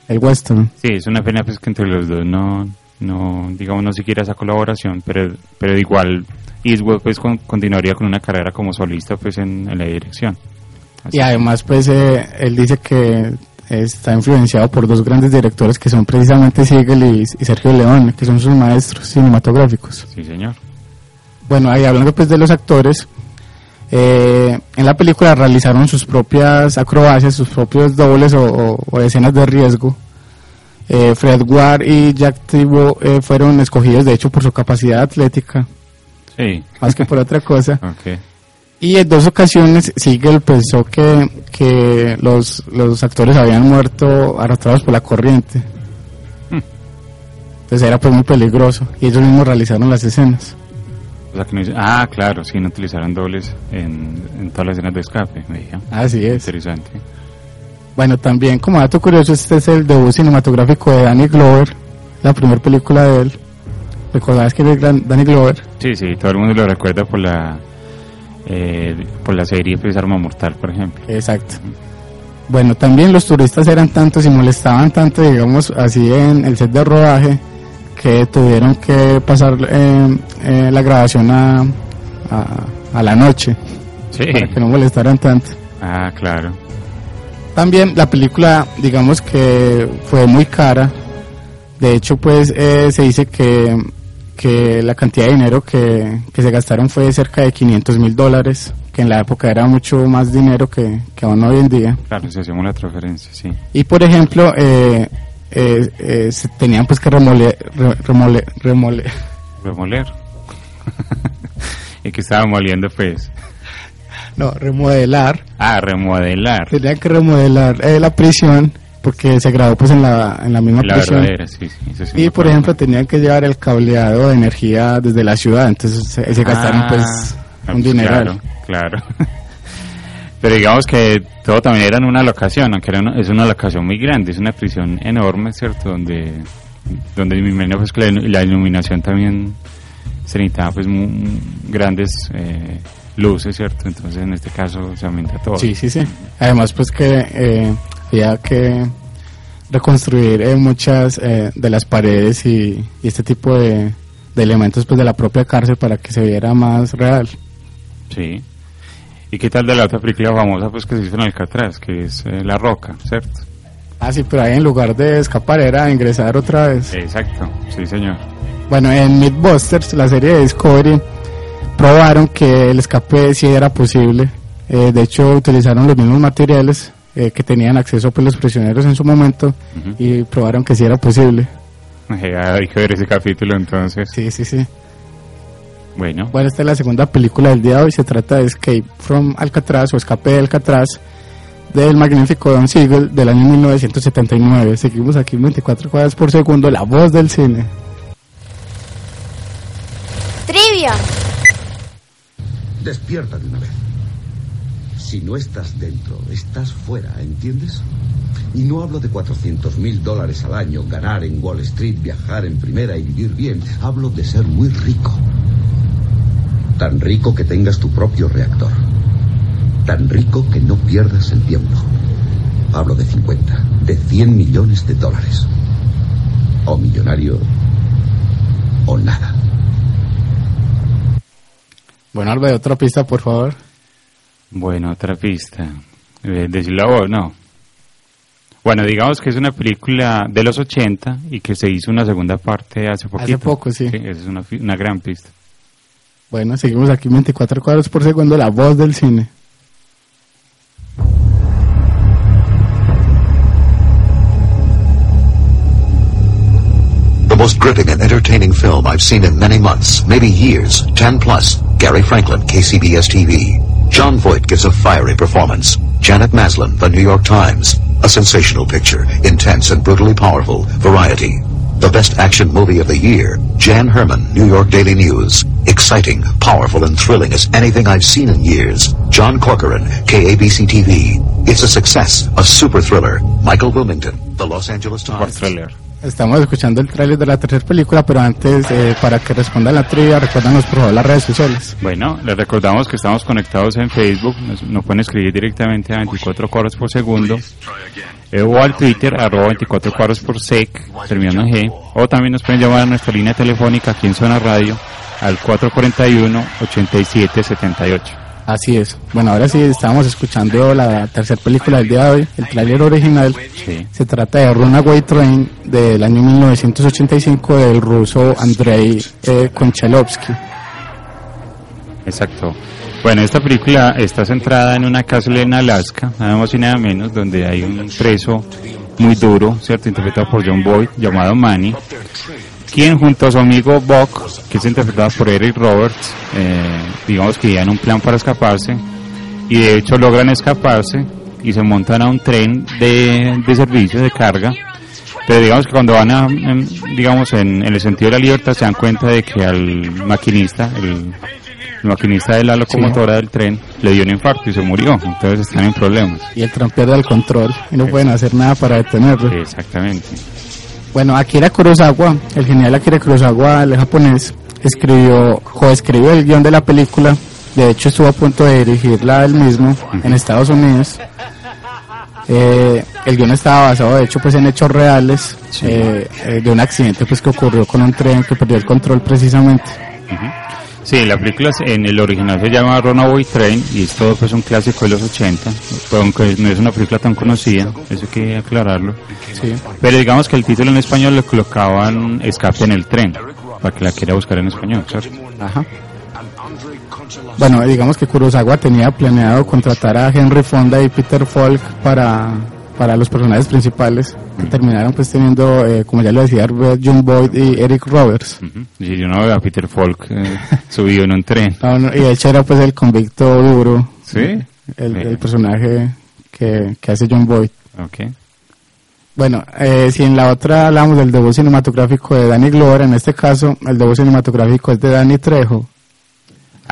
el western. Sí, es una pena pues que entre los dos no, no digamos, no siquiera esa colaboración, pero, pero igual Eastwood pues con- continuaría con una carrera como solista pues en, en la dirección. Así Y además pues eh, él dice que está influenciado por dos grandes directores que son precisamente Siegel y, y Sergio Leone, que son sus maestros cinematográficos. Sí, señor. Bueno, ahí hablando pues de los actores, eh, en la película realizaron sus propias acrobacias, sus propios dobles o, o- o escenas de riesgo. Eh, Fred Ward y Jack Thibault eh, fueron escogidos de hecho por su capacidad atlética, Sí. más que por otra cosa. Ok. Y en dos ocasiones Siegel pensó que, que los, los actores habían muerto arrastrados por la corriente. Hmm. Entonces era pues muy peligroso y ellos mismos realizaron las escenas. O sea que no ah, claro, sí, no utilizaron dobles en, en todas las escenas de escape. veía. Así es. Interesante. Bueno, también como dato curioso, este es el debut cinematográfico de Danny Glover, la primera película de él. ¿Recordabas que era Danny Glover? Sí, sí, todo el mundo lo recuerda por la eh, por la serie pues Arma Mortal, por ejemplo. Exacto. Bueno, también los turistas eran tantos y molestaban tanto, digamos, así en el set de rodaje, que tuvieron que pasar eh, eh, la grabación a, a, a la noche, Sí. para que no molestaran tanto. Ah, claro. También la película, digamos que fue muy cara. De hecho, pues eh, se dice que, que la cantidad de dinero que, que se gastaron fue cerca de 500 mil dólares, que en la época era mucho más dinero que, que aún hoy en día. Claro, si hacemos la transferencia, sí. Y por ejemplo, eh, eh, eh, se tenían pues que remole, re- remole, remole, Remoler. y que estaba moliendo pues. no, remodelar, Ah, remodelar. tenían que remodelar eh, la prisión porque se grabó pues en la, en la misma La prisión. verdadera, sí, sí. Y por ejemplo tenían que llevar el cableado de energía desde la ciudad, entonces se, se gastaron Ah, pues un dineral. Claro, claro. Pero digamos que todo también era en una locación, aunque era una- es una locación muy grande, es una prisión enorme, ¿cierto? Donde, donde imagino pues que la, iluminación también se necesitaba pues mu- grandes eh, luces, ¿cierto? Entonces en este caso se aumenta todo. Sí, sí, sí. Además pues que eh, había que reconstruir eh, muchas eh, de las paredes y, y este tipo de, de elementos pues de la propia cárcel para que se viera más real. Sí. ¿Y qué tal de la otra película famosa pues que se hizo en Alcatraz, que es eh, La Roca, ¿cierto? Ah, sí, pero ahí en lugar de escapar era ingresar otra vez. Exacto, sí señor. Bueno, en Mythbusters, la serie de Discovery, probaron que el escape sí era posible Eh, de hecho, utilizaron los mismos materiales eh, que tenían acceso pues, los prisioneros en su momento y probaron que sí era posible. hay que ver ese capítulo entonces. Sí, sí, sí. Bueno. Bueno, esta es la segunda película del día de hoy. Se trata de Escape from Alcatraz o Escape de Alcatraz del magnífico Don Siegel del año 1979. Seguimos aquí 24 cuadras por segundo, la voz del cine. Trivia. Despierta de una vez. Si no estás dentro, estás fuera, ¿entiendes? Y no hablo de 400 mil dólares al año, ganar en Wall Street, viajar en primera y vivir bien. Hablo de ser muy rico. Tan rico que tengas tu propio reactor. Tan rico que no pierdas el tiempo. Hablo de 50, de 100 millones de dólares. O millonario o nada. Bueno, Alba, otra pista, por favor. Bueno, otra pista. Eh, decirla vos, no. Bueno, digamos que es una película de los 80 y que se hizo una segunda parte hace poquito. Hace poco, sí. esa es una, una gran pista. Bueno, seguimos aquí 24 cuadros por segundo, la voz del cine. The most gripping and entertaining film I've seen in many months, maybe years, 10 plus. Gary Franklin, KCBS TV. John Voight gives a fiery performance. Janet Maslin, The New York Times. A sensational picture, intense and brutally powerful. Variety. The best action movie of the year. Jan Herman, New York Daily News. Exciting, powerful, and thrilling as anything I've seen in years. John Corcoran, KABC TV. It's a success, a super thriller. Michael Wilmington, The Los Angeles Times. thriller. Estamos escuchando el tráiler de la tercera película, pero antes, eh, para que responda la trivia, recuérdanos por favor las redes sociales. Bueno, les recordamos que estamos conectados en Facebook, nos, nos pueden escribir directamente a 24 cuadros por segundo, eh, o al Twitter, arroba 24 cuadros por sec, terminando en G, o también nos pueden llamar a nuestra línea telefónica aquí en Zona Radio, al 441-8778. Así es. Bueno, ahora sí, estábamos escuchando la tercera película del día de hoy, el tráiler original. Sí. Se trata de Runaway Train del año 1985 del ruso Andrei eh, Konchalovsky. Exacto. Bueno, esta película está centrada en una cárcel en Alaska, nada más y nada menos, donde hay un preso muy duro, ¿cierto? Interpretado por John Boyd, llamado Manny, quien junto a su amigo Buck, que es interpretado por Eric Roberts, eh, digamos que en un plan para escaparse, y de hecho logran escaparse y se montan a un tren de, de servicio, de carga, pero digamos que cuando van a, en- digamos, en, en el sentido de la libertad se dan cuenta de que al maquinista, el, el maquinista de la locomotora del tren, le dio un infarto y se murió, entonces están en problemas. Y el tren pierde el control y no pueden hacer nada para detenerlo. Exactamente. Bueno, Akira Kurosawa, el genial Akira Kurosawa, el japonés, escribió, coescribió el guion de la película. De hecho, estuvo a punto de dirigirla él mismo en Estados Unidos. Eh, el guion estaba basado, de hecho, pues en hechos reales eh, eh, de un accidente pues que ocurrió con un tren que perdió el control precisamente. Sí, la película en el original se llama Runaway Train y es todo pues un clásico de los 80, pero aunque no es una película tan conocida, eso hay que aclararlo. Sí. Pero digamos que el título en español le colocaban Escape en el tren, para que la quiera buscar en español, ¿cierto? Ajá. Bueno, digamos que Kurosawa tenía planeado contratar a Henry Fonda y Peter Falk para, para los personajes principales, que terminaron pues teniendo, eh, como ya lo decía, John Boyd y Eric Roberts. Y yo no veo a Peter Falk eh, subido en un tren. No, no, y de hecho era pues el convicto duro, ¿Sí? el, personaje que, que hace John Boyd. Bueno, eh, si en la otra hablamos del debut cinematográfico de Danny Glover, en este caso el debut cinematográfico es de Danny Trejo,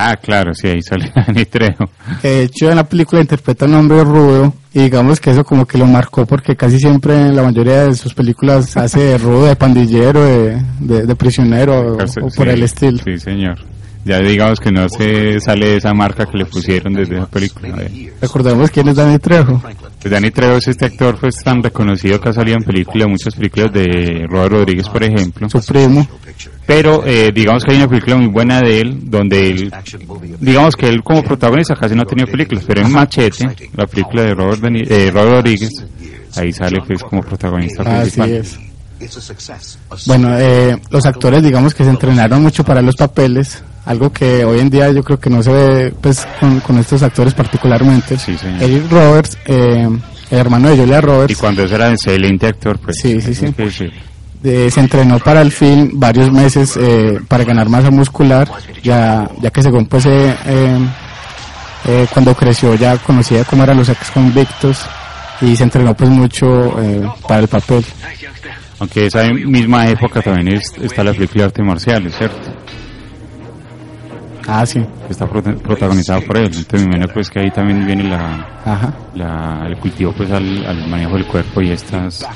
Ah, claro, sí, ahí sale Danny Trejo. de hecho en la película interpreta a un hombre rudo y digamos que eso como que lo marcó porque casi siempre en la mayoría de sus películas hace de rudo, de pandillero, de, de- de prisionero o, o por Sí, el estilo. Sí, señor. Ya digamos que no se sale de esa marca que le pusieron desde esa película. Recordemos quién es Danny Trejo. Pues Danny Trejo es este actor pues tan reconocido que ha salido en películas, muchas películas de Robert Rodríguez, por ejemplo. Su primo. Pero eh, digamos que hay una película muy buena de él, donde él, digamos que él como protagonista casi no ha tenido películas, pero en Machete, la película de Robert, Deni- eh, Robert Rodríguez, ahí sale pues como protagonista Así principal. es. Bueno, eh, los actores digamos que se entrenaron mucho para los papeles. Algo que hoy en día yo creo que no se ve pues con, con estos actores particularmente. Sí, señor. Eric Roberts, eh, el hermano de Julia Roberts. Y cuando eso era excelente actor, pues. Sí, sí, sí. eh, se entrenó para el film varios meses eh, para ganar masa muscular, ya, ya que según pues eh, eh, cuando creció ya conocía cómo eran los ex convictos y se entrenó pues mucho eh, para el papel. Aunque esa misma época también es- está la película de artes marciales, ¿cierto? Ah, sí. Está protagonizada por él. Entonces me imagino pues que ahí también viene la, Ajá. la- el cultivo pues al, al manejo del cuerpo y estas...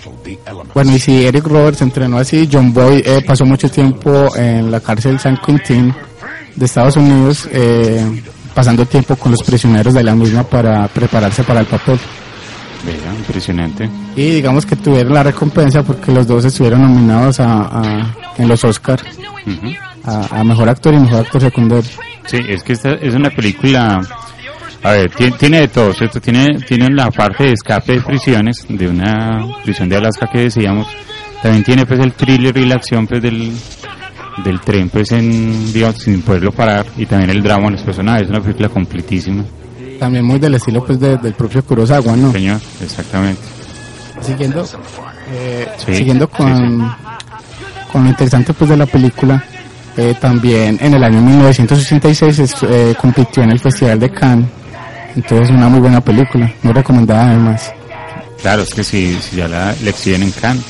Bueno, y si Eric Roberts entrenó así, John Boy eh, pasó mucho tiempo en la cárcel San Quentin de Estados Unidos, eh, pasando tiempo con los prisioneros de la misma para prepararse para el papel. Vea, impresionante. Y digamos que tuvieron la recompensa porque los dos estuvieron nominados a, a- en los Oscars. A, a mejor actor y mejor actor secundario. Sí, es que esta es una película, a ver, tiene, tiene de todo, ¿cierto? Tiene, tiene la parte de escape de prisiones, de una prisión de Alaska que decíamos, también tiene pues el thriller y la acción pues del, del tren pues en, digamos, sin poderlo parar, y también el drama de los personajes, es una película completísima. También muy del estilo pues de- del propio Kurosawa, ¿no? Señor, exactamente. Siguiendo, eh, Sí, siguiendo sí, con, con lo interesante pues de la película, eh, también en el año 1986 est- eh, compitió en el Festival de Cannes, entonces una muy buena película, muy recomendada además. Claro, es que si, si ya la, la exhiben en Cannes,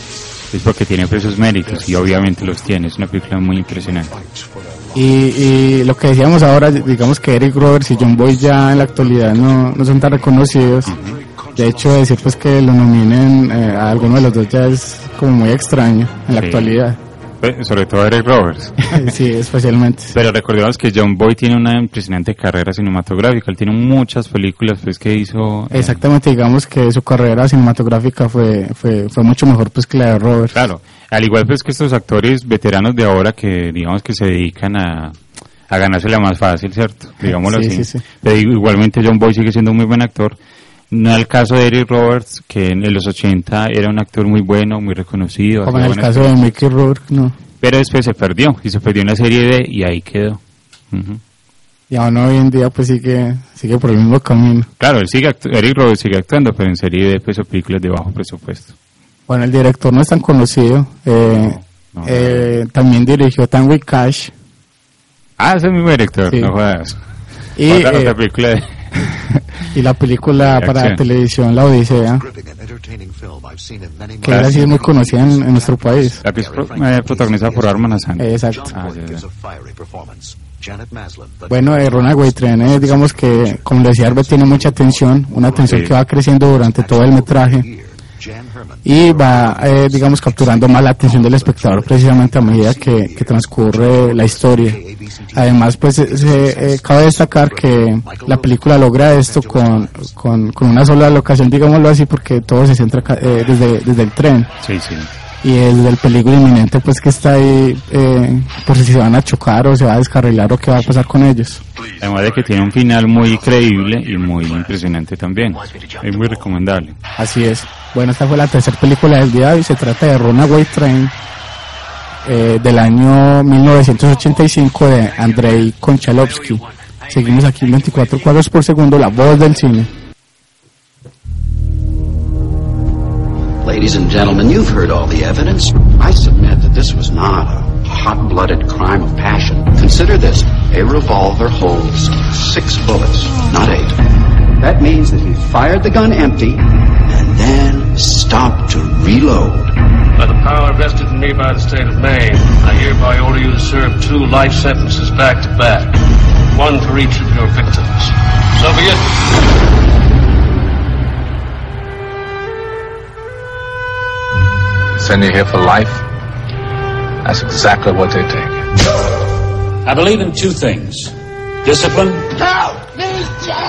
es porque tiene pues sus méritos, y obviamente los tiene, es una película muy impresionante. Y, y lo que decíamos ahora, digamos que Eric Roberts y John Boy ya en la actualidad no, no son tan reconocidos. De hecho, decir pues que lo nominen eh, a alguno de los dos ya es como muy extraño en la Sí. actualidad. Sobre todo Eric Roberts. sí, especialmente. Pero recordemos que John Boy tiene una impresionante carrera cinematográfica. Él tiene muchas películas pues, que hizo. eh, Exactamente, digamos que su carrera cinematográfica fue, fue, fue mucho mejor pues que la de Roberts. Claro, al igual pues que estos actores veteranos de ahora que digamos que se dedican a, a ganársela más fácil, ¿cierto? Digámoslo Sí, así. sí, sí. Pero igualmente John Boy sigue siendo un muy buen actor. No el caso de Eric Roberts, que en los 80 era un actor muy bueno, muy reconocido. Como en el caso de Mickey Rourke, no. Pero después se perdió, y se perdió en la serie D y ahí quedó. Ujú. Y aún hoy en día pues sigue, sigue por el mismo camino. Claro, él sigue Eric Roberts sigue actuando, pero en serie D pues, o películas de bajo presupuesto. Bueno, el director no es tan conocido. eh, no, eh, También dirigió Tango y Cash. Ah, ese es el mismo director, Sí. no jodas. Y, otra, eh, otra película de... y la película De para acción. televisión La Odisea, que ahora sí es muy conocida en, en nuestro país. La que es pro- eh, protagonizada por Arman Hassan. Exacto. Ah, ya, ya. Bueno, eh, Ronald Waitrene, digamos que, como le decía Arbet, tiene mucha atención, una atención Sí. que va creciendo durante todo el metraje y va, eh, digamos, capturando más la atención del espectador precisamente a medida que, transcurre la historia. Además, pues, eh, se, eh, cabe destacar que la película logra esto con, con, una sola locación, digámoslo así, porque todo se centra eh, desde, desde el tren Sí, sí. Y el peligro inminente, pues, que está ahí eh, por si se van a chocar o se va a descarrilar o qué va a pasar con ellos. Además de que tiene un final muy creíble y muy impresionante también. Es muy recomendable. Así es. Bueno, esta fue la tercera película del día hoy. Se trata de Runaway Train eh, del año 1985 de Andrei Konchalovsky. Seguimos aquí en 24 cuadros por segundo, la voz del cine. Ladies and gentlemen, you've heard all the evidence. I submit that this was not a hot-blooded crime of passion. Consider this. A revolver holds six bullets, not eight. That means that he fired the gun empty and then stopped to reload. By the power vested in me by the state of Maine, I hereby order you to serve two life sentences back to back, one for each of your victims. So be it. Send you here for life? That's exactly what they take. I believe in two things discipline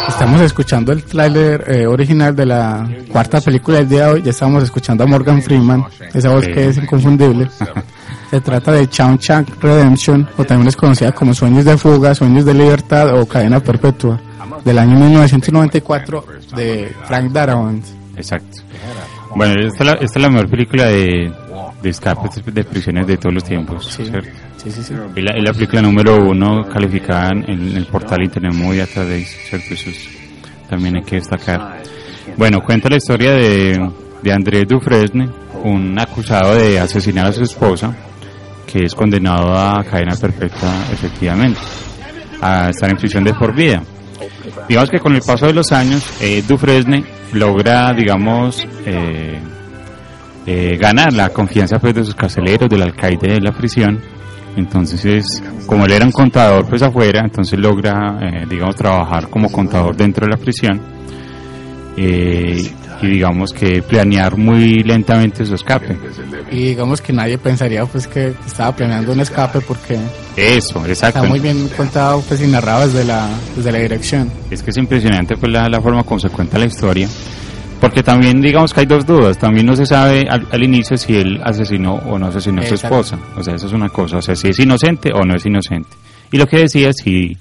Estamos escuchando el tráiler eh, original de la cuarta película del día de hoy. Ya estamos escuchando a Morgan Freeman, esa voz que es inconfundible. Se trata de Shawshank Redemption, o también es conocida como Sueños de Fuga, Sueños de Libertad o Cadena Perpetua, del año 1994 de Frank Darabont. Exacto. Bueno, esta es la, esta es la mejor película de, de escapes de prisiones de todos los tiempos, Sí. ¿cierto? Sí, sí, sí. Es la, película número uno calificada en, en el portal Internet Movie Database, ¿cierto? Eso es- también hay que destacar. Bueno, cuenta la historia de, de André Dufresne, un acusado de asesinar a su esposa, que es condenado a cadena perpetua efectivamente, a estar en prisión de por vida. Digamos que con el paso de los años, eh, Dufresne logra, digamos, eh, eh, ganar la confianza pues de sus carceleros, del alcaide de la prisión. Entonces, es- como él era un contador pues afuera, entonces logra, eh, digamos, trabajar como contador dentro de la prisión y digamos que planear muy lentamente su escape. Y digamos que nadie pensaría pues que estaba planeando un escape porque Eso, exacto. está muy bien contado pues y narrado desde la, desde la dirección. Es que es impresionante pues la, la forma como se cuenta la historia. Porque también digamos que hay dos dudas. También no se sabe al, al inicio si él asesinó o no asesinó a su esposa. O sea, eso es una cosa. O sea, si es inocente o no es inocente. Y lo que decía es si,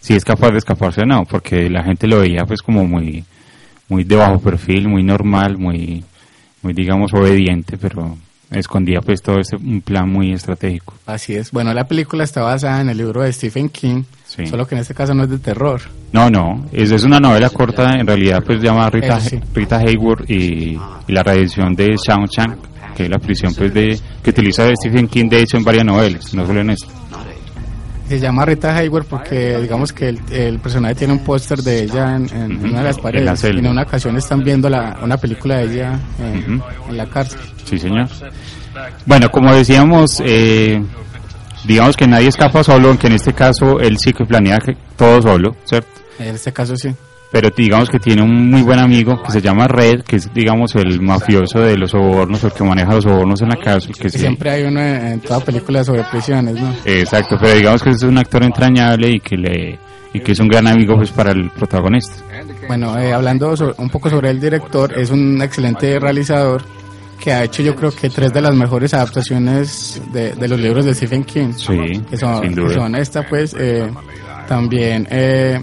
si es capaz de escaparse o no. Porque la gente lo veía pues como muy, muy de bajo perfil, muy normal, muy, muy digamos obediente, pero escondía pues todo ese un plan muy estratégico. Así es. Bueno, la película está basada en el libro de Stephen King, Sí. solo que en este caso no es de terror. No, no, es, es una novela corta, en realidad pues llama Rita, sí. Rita Hayworth y, y la reedición de Shawshank, que es la prisión pues de que utiliza Stephen King de hecho en varias novelas, no solo en esta. Se llama Rita Hayworth porque digamos que el, el personaje tiene un póster de ella en, en una de las en la paredes. celda. Y en una ocasión están viendo la, una película de ella en, en la cárcel. Sí, señor. Bueno, como decíamos, eh, digamos que nadie escapa solo, aunque en este caso él sí que planea todo solo, ¿cierto? En este caso sí. Pero digamos que tiene un muy buen amigo que se llama Red, que es digamos el mafioso de los sobornos, el que maneja los sobornos en la cárcel, que sí- siempre hay uno en, toda película sobre prisiones, ¿no? Exacto, pero digamos que es un actor entrañable y que le y que es un gran amigo pues para el protagonista. Bueno, eh, hablando so- un poco sobre el director, es un excelente realizador que ha hecho yo creo que tres de las mejores adaptaciones de, de los libros de Stephen King. Sí, que son, sin que duda. son esta pues, eh, también eh,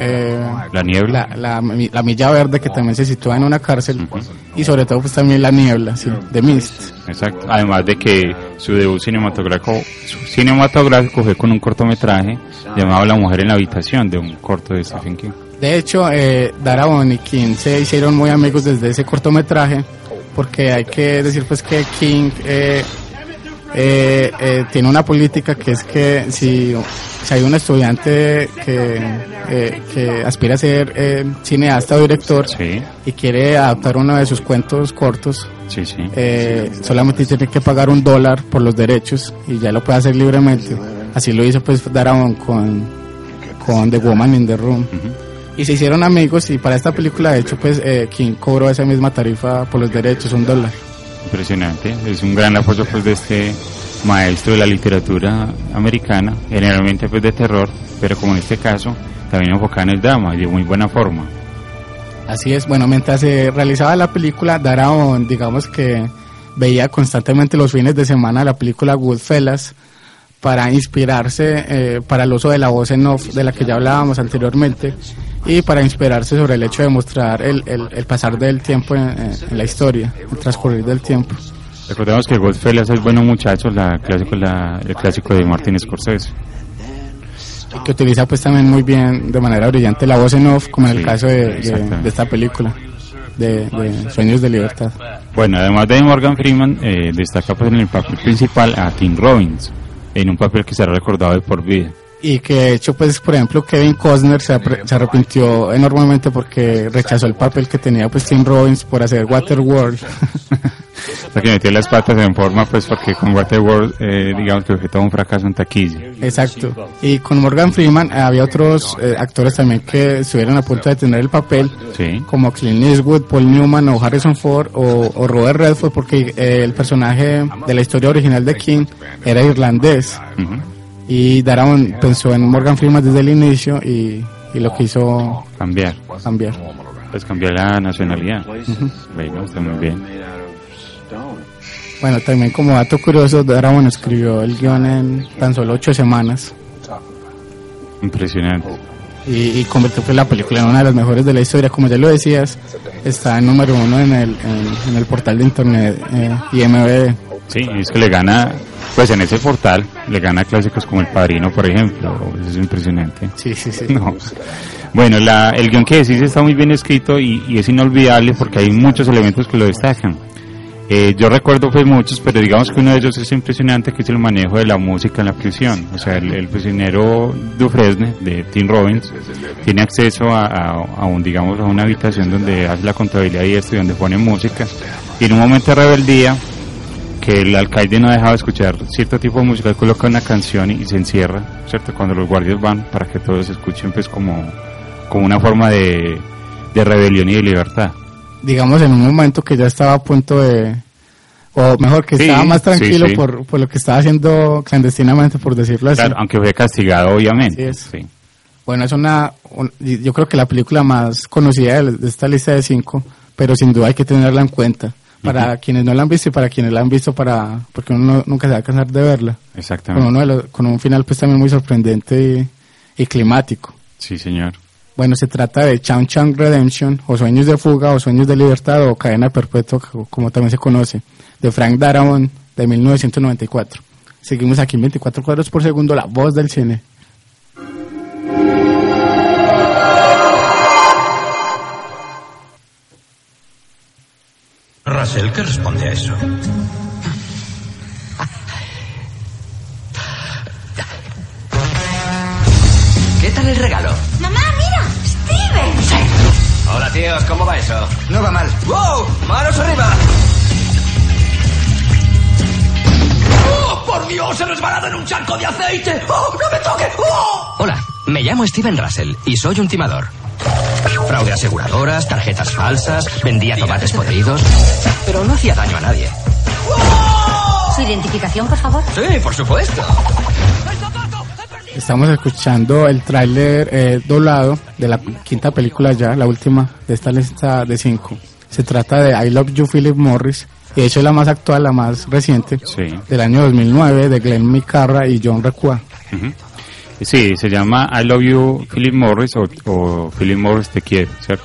eh, La niebla. la, la, mi- la milla verde que también se sitúa en una cárcel y sobre todo pues también la niebla, sí, de Mist. Exacto. Además de que su debut cinematográfico su cinematográfico fue con un cortometraje llamado La mujer en la habitación de un corto de Stephen King. De hecho, eh, Darabont y King se hicieron muy amigos desde ese cortometraje, porque hay que decir pues que King eh, eh, eh, tiene una política que es que si, si hay un estudiante que, eh, que aspira a ser eh, cineasta o director y quiere adaptar uno de sus cuentos cortos, Sí, sí. eh, solamente tiene que pagar un dólar por los derechos y ya lo puede hacer libremente. Así lo hizo pues Darabont con, con The Woman in the Room. Y se hicieron amigos y para esta película de hecho pues eh, King cobró esa misma tarifa por los derechos, un dólar. Impresionante. Es un gran apoyo pues de este maestro de la literatura americana, generalmente pues de terror, pero como en este caso también enfocada en el drama y de muy buena forma. Así es, bueno, mientras se realizaba la película, Darabont, digamos que veía constantemente los fines de semana la película Goodfellas para inspirarse eh, para el uso de la voz en off de la que ya hablábamos anteriormente y para inspirarse sobre el hecho de mostrar el, el- el pasar del tiempo en, la historia, el transcurrir del tiempo. Recordemos que Goodfellas es Bueno Muchachos, la clásico, la, el clásico de Martin Scorsese. Y que utiliza pues también muy bien, de manera brillante, la voz en off, como en el caso de, de- exactamente. de esta película, de, de Sueños de Libertad. Bueno, además de Morgan Freeman, eh, destaca pues en el papel principal a Tim Robbins, en un papel que será recordado de por vida. Y que de hecho, pues, por ejemplo, Kevin Costner se, se arrepintió enormemente porque rechazó el papel que tenía pues Tim Robbins por hacer Waterworld. Sea, que metió las patas en forma, pues porque con Waterworld, eh, digamos que fue todo un fracaso en taquilla. Exacto. Y con Morgan Freeman había otros eh, actores también que estuvieron a punto de tener el papel, Sí. como Clint Eastwood, Paul Newman o Harrison Ford o, o Robert Redford, porque eh, el personaje de la historia original de King era irlandés. Ujú. Y Darabont pensó en Morgan Freeman desde el inicio y, y lo quiso Cambiar. cambiar. Pues cambiar la nacionalidad. Ujú. Bueno, está muy bien. Bueno, también como dato curioso, Darabont escribió el guion en tan solo ocho semanas Impresionante. y, y convirtió pues, la película en una de las mejores de la historia. Como ya lo decías, está en número uno en el, en, en el portal de internet eh, IMDb. Sí, es que le gana, pues en ese portal, le gana clásicos como El Padrino, por ejemplo. Eso es impresionante. Sí, sí, sí. No. Bueno, la, el guion que decís está muy bien escrito y, y es inolvidable porque hay muchos elementos que lo destacan. Eh, yo recuerdo pues muchos, pero digamos que uno de ellos es impresionante, que es el manejo de la música en la prisión. O sea, el, el prisionero Dufresne, de Tim Robbins, tiene acceso a, un, digamos, a una habitación donde hace la contabilidad y esto, y donde pone música. Y en un momento de rebeldía, que el alcalde no dejaba escuchar cierto tipo de música, coloca una canción y se encierra, ¿cierto? Cuando los guardias van, para que todos escuchen pues como, como una forma de, de rebelión y de libertad. Digamos, en un momento que ya estaba a punto de... O mejor, que Sí, estaba más tranquilo sí. Por, por lo que estaba haciendo clandestinamente, por decirlo así. Claro, aunque fue castigado obviamente. Sí, Bueno, es una, un- yo creo que la película más conocida de, de esta lista de cinco, pero sin duda hay que tenerla en cuenta. Para quienes no la han visto y para quienes la han visto, para porque uno no- nunca se va a cansar de verla. Con, Exactamente. uno de los- con un final pues también muy sorprendente y, y climático. Sí, señor. Bueno, se trata de Chang Chang Redemption, o Sueños de Fuga, o Sueños de Libertad, o Cadena Perpetua, co- como también se conoce, de Frank Darabont, de 1994. Seguimos aquí en 24 cuadros por segundo, la voz del cine. Russell, ¿qué responde a eso? ¿Qué tal el regalo? ¡Mamá. Hola, tíos, ¿cómo va eso? No va mal. ¡Wow! ¡Manos arriba! ¡Oh, por Dios! ¡He resbalado en un charco de aceite! ¡Oh, no me toque! ¡Oh! Hola, me llamo Steven Russell y soy un timador. Fraude a aseguradoras, tarjetas falsas, vendía tomates podridos, pero no hacía daño a nadie. ¿Su identificación, por favor? Sí, por supuesto. Estamos escuchando el tráiler eh, doblado de la quinta película ya, la última de esta lista de cinco. Se trata de I Love You Philip Morris, y de hecho es la más actual, la más reciente, Sí. del año 2009, de Glenn Micarra y John Recua. Ujú. Sí, se llama I Love You Philip Morris o, o Philip Morris Te Quiero, ¿cierto?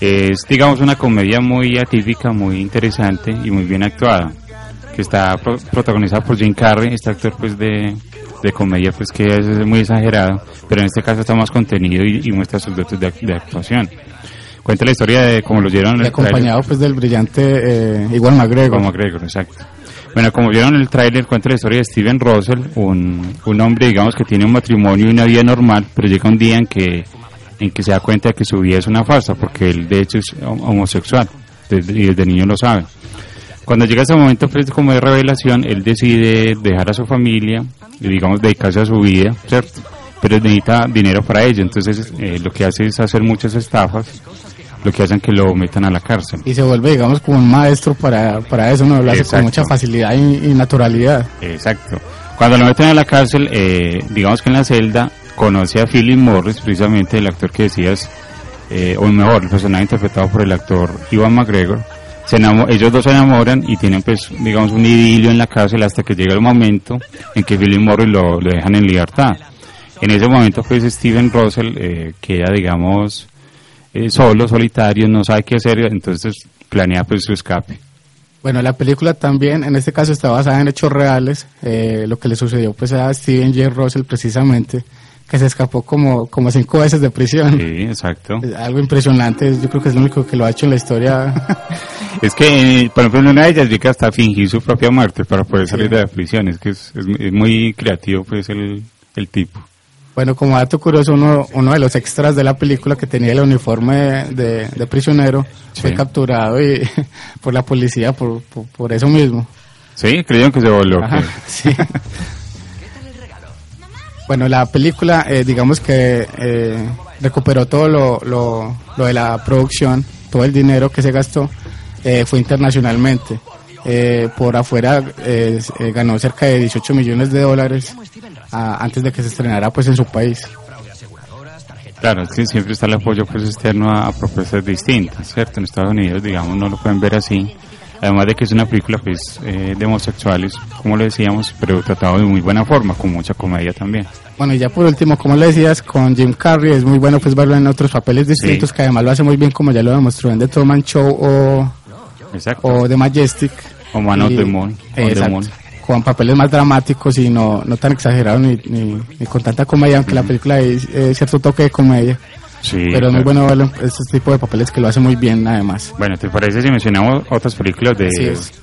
Es, digamos, una comedia muy atípica, muy interesante y muy bien actuada, que está pro- protagonizada por Jim Carrey, este actor pues de, de comedia pues que es muy exagerado, pero en este caso está más contenido y, y muestra sus dotes de, de actuación. Cuenta la historia de cómo lo dieron Y el acompañado pues del brillante eh, Igual McGregor. Como McGregor, exacto. Bueno, como vieron el tráiler, cuenta la historia de Steven Russell, un, un hombre, digamos, que tiene un matrimonio y una vida normal, pero llega un día en que, en que se da cuenta de que su vida es una farsa, porque él, de hecho, es hom- homosexual, desde, y desde niño lo sabe. Cuando llega ese momento, pues, como de revelación, él decide dejar a su familia digamos, dedicarse a su vida, ¿cierto? Pero necesita dinero para ello, entonces eh, lo que hace es hacer muchas estafas, lo que hacen que lo metan a la cárcel. Y se vuelve, digamos, como un maestro para, para eso, ¿no? Lo hace con mucha facilidad y, y naturalidad. Exacto. Cuando lo meten a la cárcel, eh, digamos que en la celda conoce a Philip Morris, precisamente el actor que decías, eh, o mejor, el personaje interpretado por el actor Ivan McGregor. Ellos dos se enamoran y tienen, pues, digamos, un idilio en la cárcel hasta que llega el momento en que Philip Morris lo, lo dejan en libertad. En ese momento, pues, Steven Russell eh, queda, digamos, eh, solo, solitario, no sabe qué hacer, entonces planea, pues, su escape. Bueno, la película también, en este caso, está basada en hechos reales. eh, lo que le sucedió pues a Steven J. Russell precisamente, que se escapó como, como cinco veces de prisión. Sí, exacto. Es algo impresionante, yo creo que es lo único que lo ha hecho en la historia. Es que, por ejemplo, en una de ellas llega hasta a fingir su propia muerte para poder salir de la prisión. Es que es, es- es muy creativo, pues, el, el tipo. Bueno, como dato curioso, uno, uno de los extras de la película que tenía el uniforme de, de prisionero fue Sí. capturado y, por la policía por, por, por eso mismo. ¿Sí? Creyeron que se voló. Ajá, ¿qué? sí. Bueno, la película, eh, digamos que eh, recuperó todo lo, lo, lo de la producción, todo el dinero que se gastó, eh, fue internacionalmente. Eh, por afuera eh, eh, ganó cerca de 18 millones de dólares antes de que se estrenara pues en su país. Claro, siempre está el apoyo pues externo a, a propuestas distintas, ¿cierto? En Estados Unidos, digamos, no lo pueden ver así. Además de que es una película pues eh, de homosexuales, como lo decíamos, pero tratado de muy buena forma, con mucha comedia también. Bueno, y ya por último, como le decías, con Jim Carrey es muy bueno pues verlo en otros papeles distintos, que además lo hace muy bien como ya lo demostró en The Truman Show o, Exacto. o The Majestic. O Man of Y- the Moon, on the exacto, Moon. Con papeles más dramáticos y no, no tan exagerados ni, ni, ni con tanta comedia, aunque la película eh, cierto toque de comedia. Sí, pero es muy bueno verlo este tipo de papeles que lo hace muy bien además. Bueno, ¿te parece si mencionamos otras películas de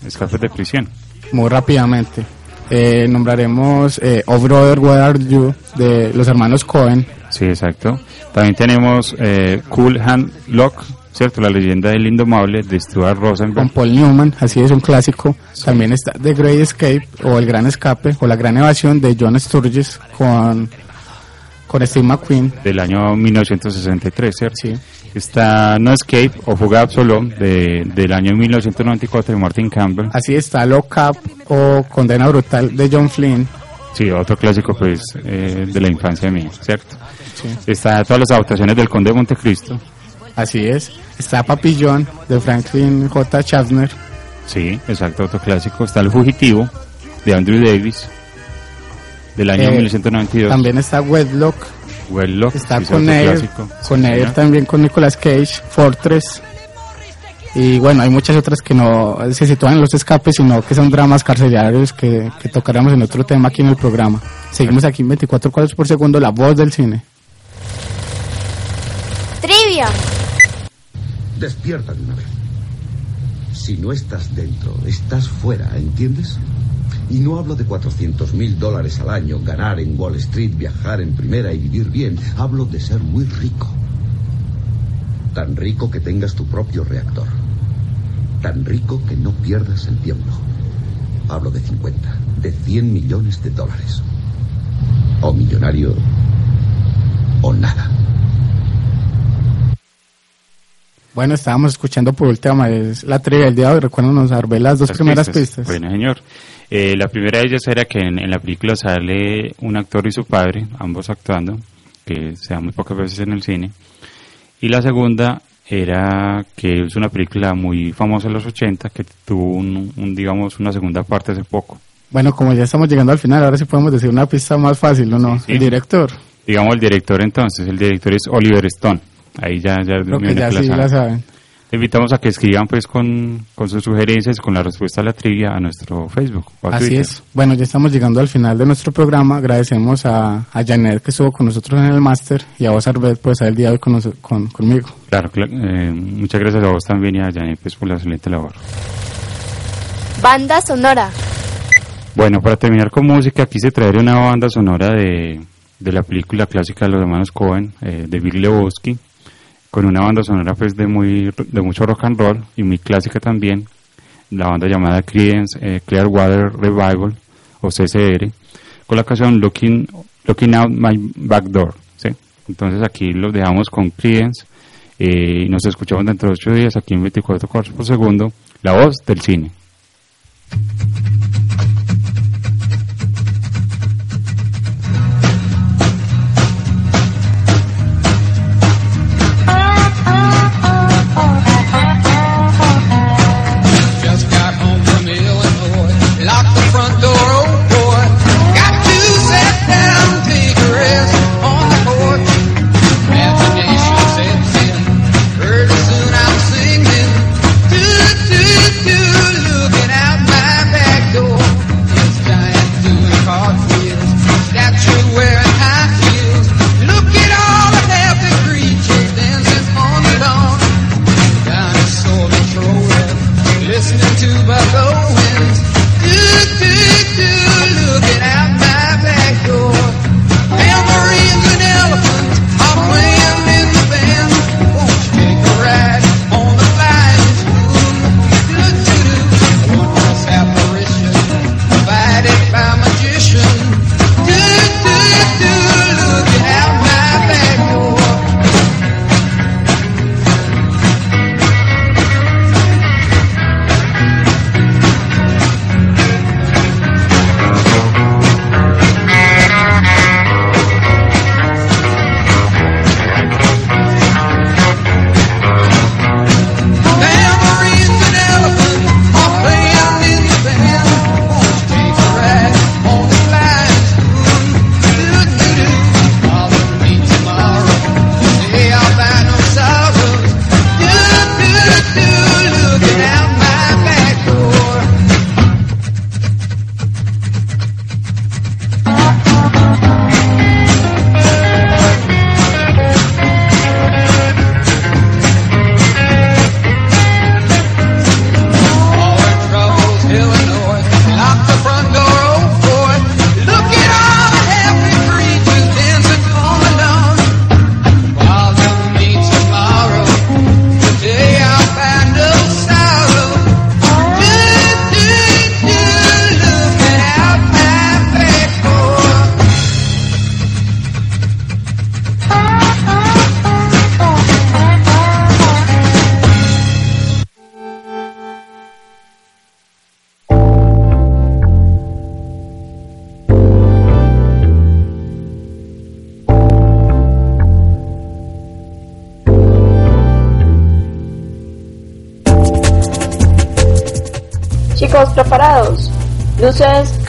escapes de prisión? Muy rápidamente. Eh, nombraremos eh, Oh Brother, Where Are You? de los hermanos Cohen. Sí, exacto. También tenemos eh, Cool Hand Lock, ¿cierto? La leyenda del indomable de Stuart con Rosenberg. Paul Newman, así es un clásico. También está The Great Escape o El Gran Escape o La Gran Evasión de John Sturges con, con Steve McQueen. del año 1963, ¿cierto? Sí. Está No Escape o Fuga Absolom de, del año 1994 de Martin Campbell. Así está Lock Up o Condena Brutal de John Flynn. Sí, otro clásico pues eh, de la infancia mía, ¿cierto? Sí. Está todas las adaptaciones del Conde de Montecristo. Así es. Está Papillón de Franklin J. Schaffner. Sí, exacto, otro clásico. Está El Fugitivo de Andrew Davis del año Eh, 1992. También está Wedlock. Wedlock, Está con Air, clásico. con Sí, Air también con Nicolas Cage, Fortress. Y bueno, hay muchas otras que no se sitúan en los escapes, sino que son dramas carcelarios que, que tocaremos en otro tema aquí en el programa. Seguimos aquí en 24 cuadros por segundo, la voz del cine. Trivia. Despierta de una vez. Si no estás dentro, estás fuera, ¿entiendes? Y no hablo de 400 mil dólares al año, ganar en Wall Street, viajar en primera y vivir bien. Hablo de ser muy rico. Tan rico que tengas tu propio reactor. Tan rico que no pierdas el tiempo. Hablo de 50, de 100 millones de dólares. O millonario o nada. Bueno, estábamos escuchando por última vez la trivia del día de hoy. Recuérdanos dar las dos Las primeras pistas. Bueno, señor. Eh, la primera de ellas era que en, en la película sale un actor y su padre, ambos actuando, que se da muy pocas veces en el cine. Y la segunda era que es una película muy famosa en los 80 que tuvo un, un, digamos una segunda parte hace poco. Bueno, como ya estamos llegando al final, ahora sí podemos decir una pista más fácil, ¿o no? Sí, sí. El director. Digamos el director entonces, el director es Oliver Stone. Ahí ya, ya, Creo que ya sí la saben. Te invitamos a que escriban pues con, con sus sugerencias, con la respuesta a la trivia a nuestro Facebook o a Así Twitter. es. Bueno, ya estamos llegando al final de nuestro programa. Agradecemos a, a Janet que estuvo con nosotros en el máster y a vos, Arbet, por estar el día de hoy con, conmigo. Claro, cla- eh, muchas gracias a vos también y a Janet pues, por la excelente labor. Banda sonora. Bueno, para terminar con música, quise traer una banda sonora de, de la película clásica de los hermanos Cohen, eh, de Big Lebowski, con una banda sonora pues de muy de mucho rock and roll y muy clásica también, la banda llamada Creedence eh, Clearwater Revival o CCR, con la canción Looking, Looking Out My Back Door. ¿sí? Entonces aquí los dejamos con Creedence eh, y nos escuchamos dentro de ocho días aquí en 24 cuadros por segundo, la voz del cine.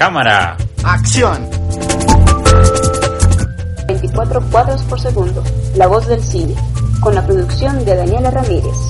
Cámara. Acción. 24 cuadros por segundo. La voz del cine. Con la producción de Daniela Ramírez.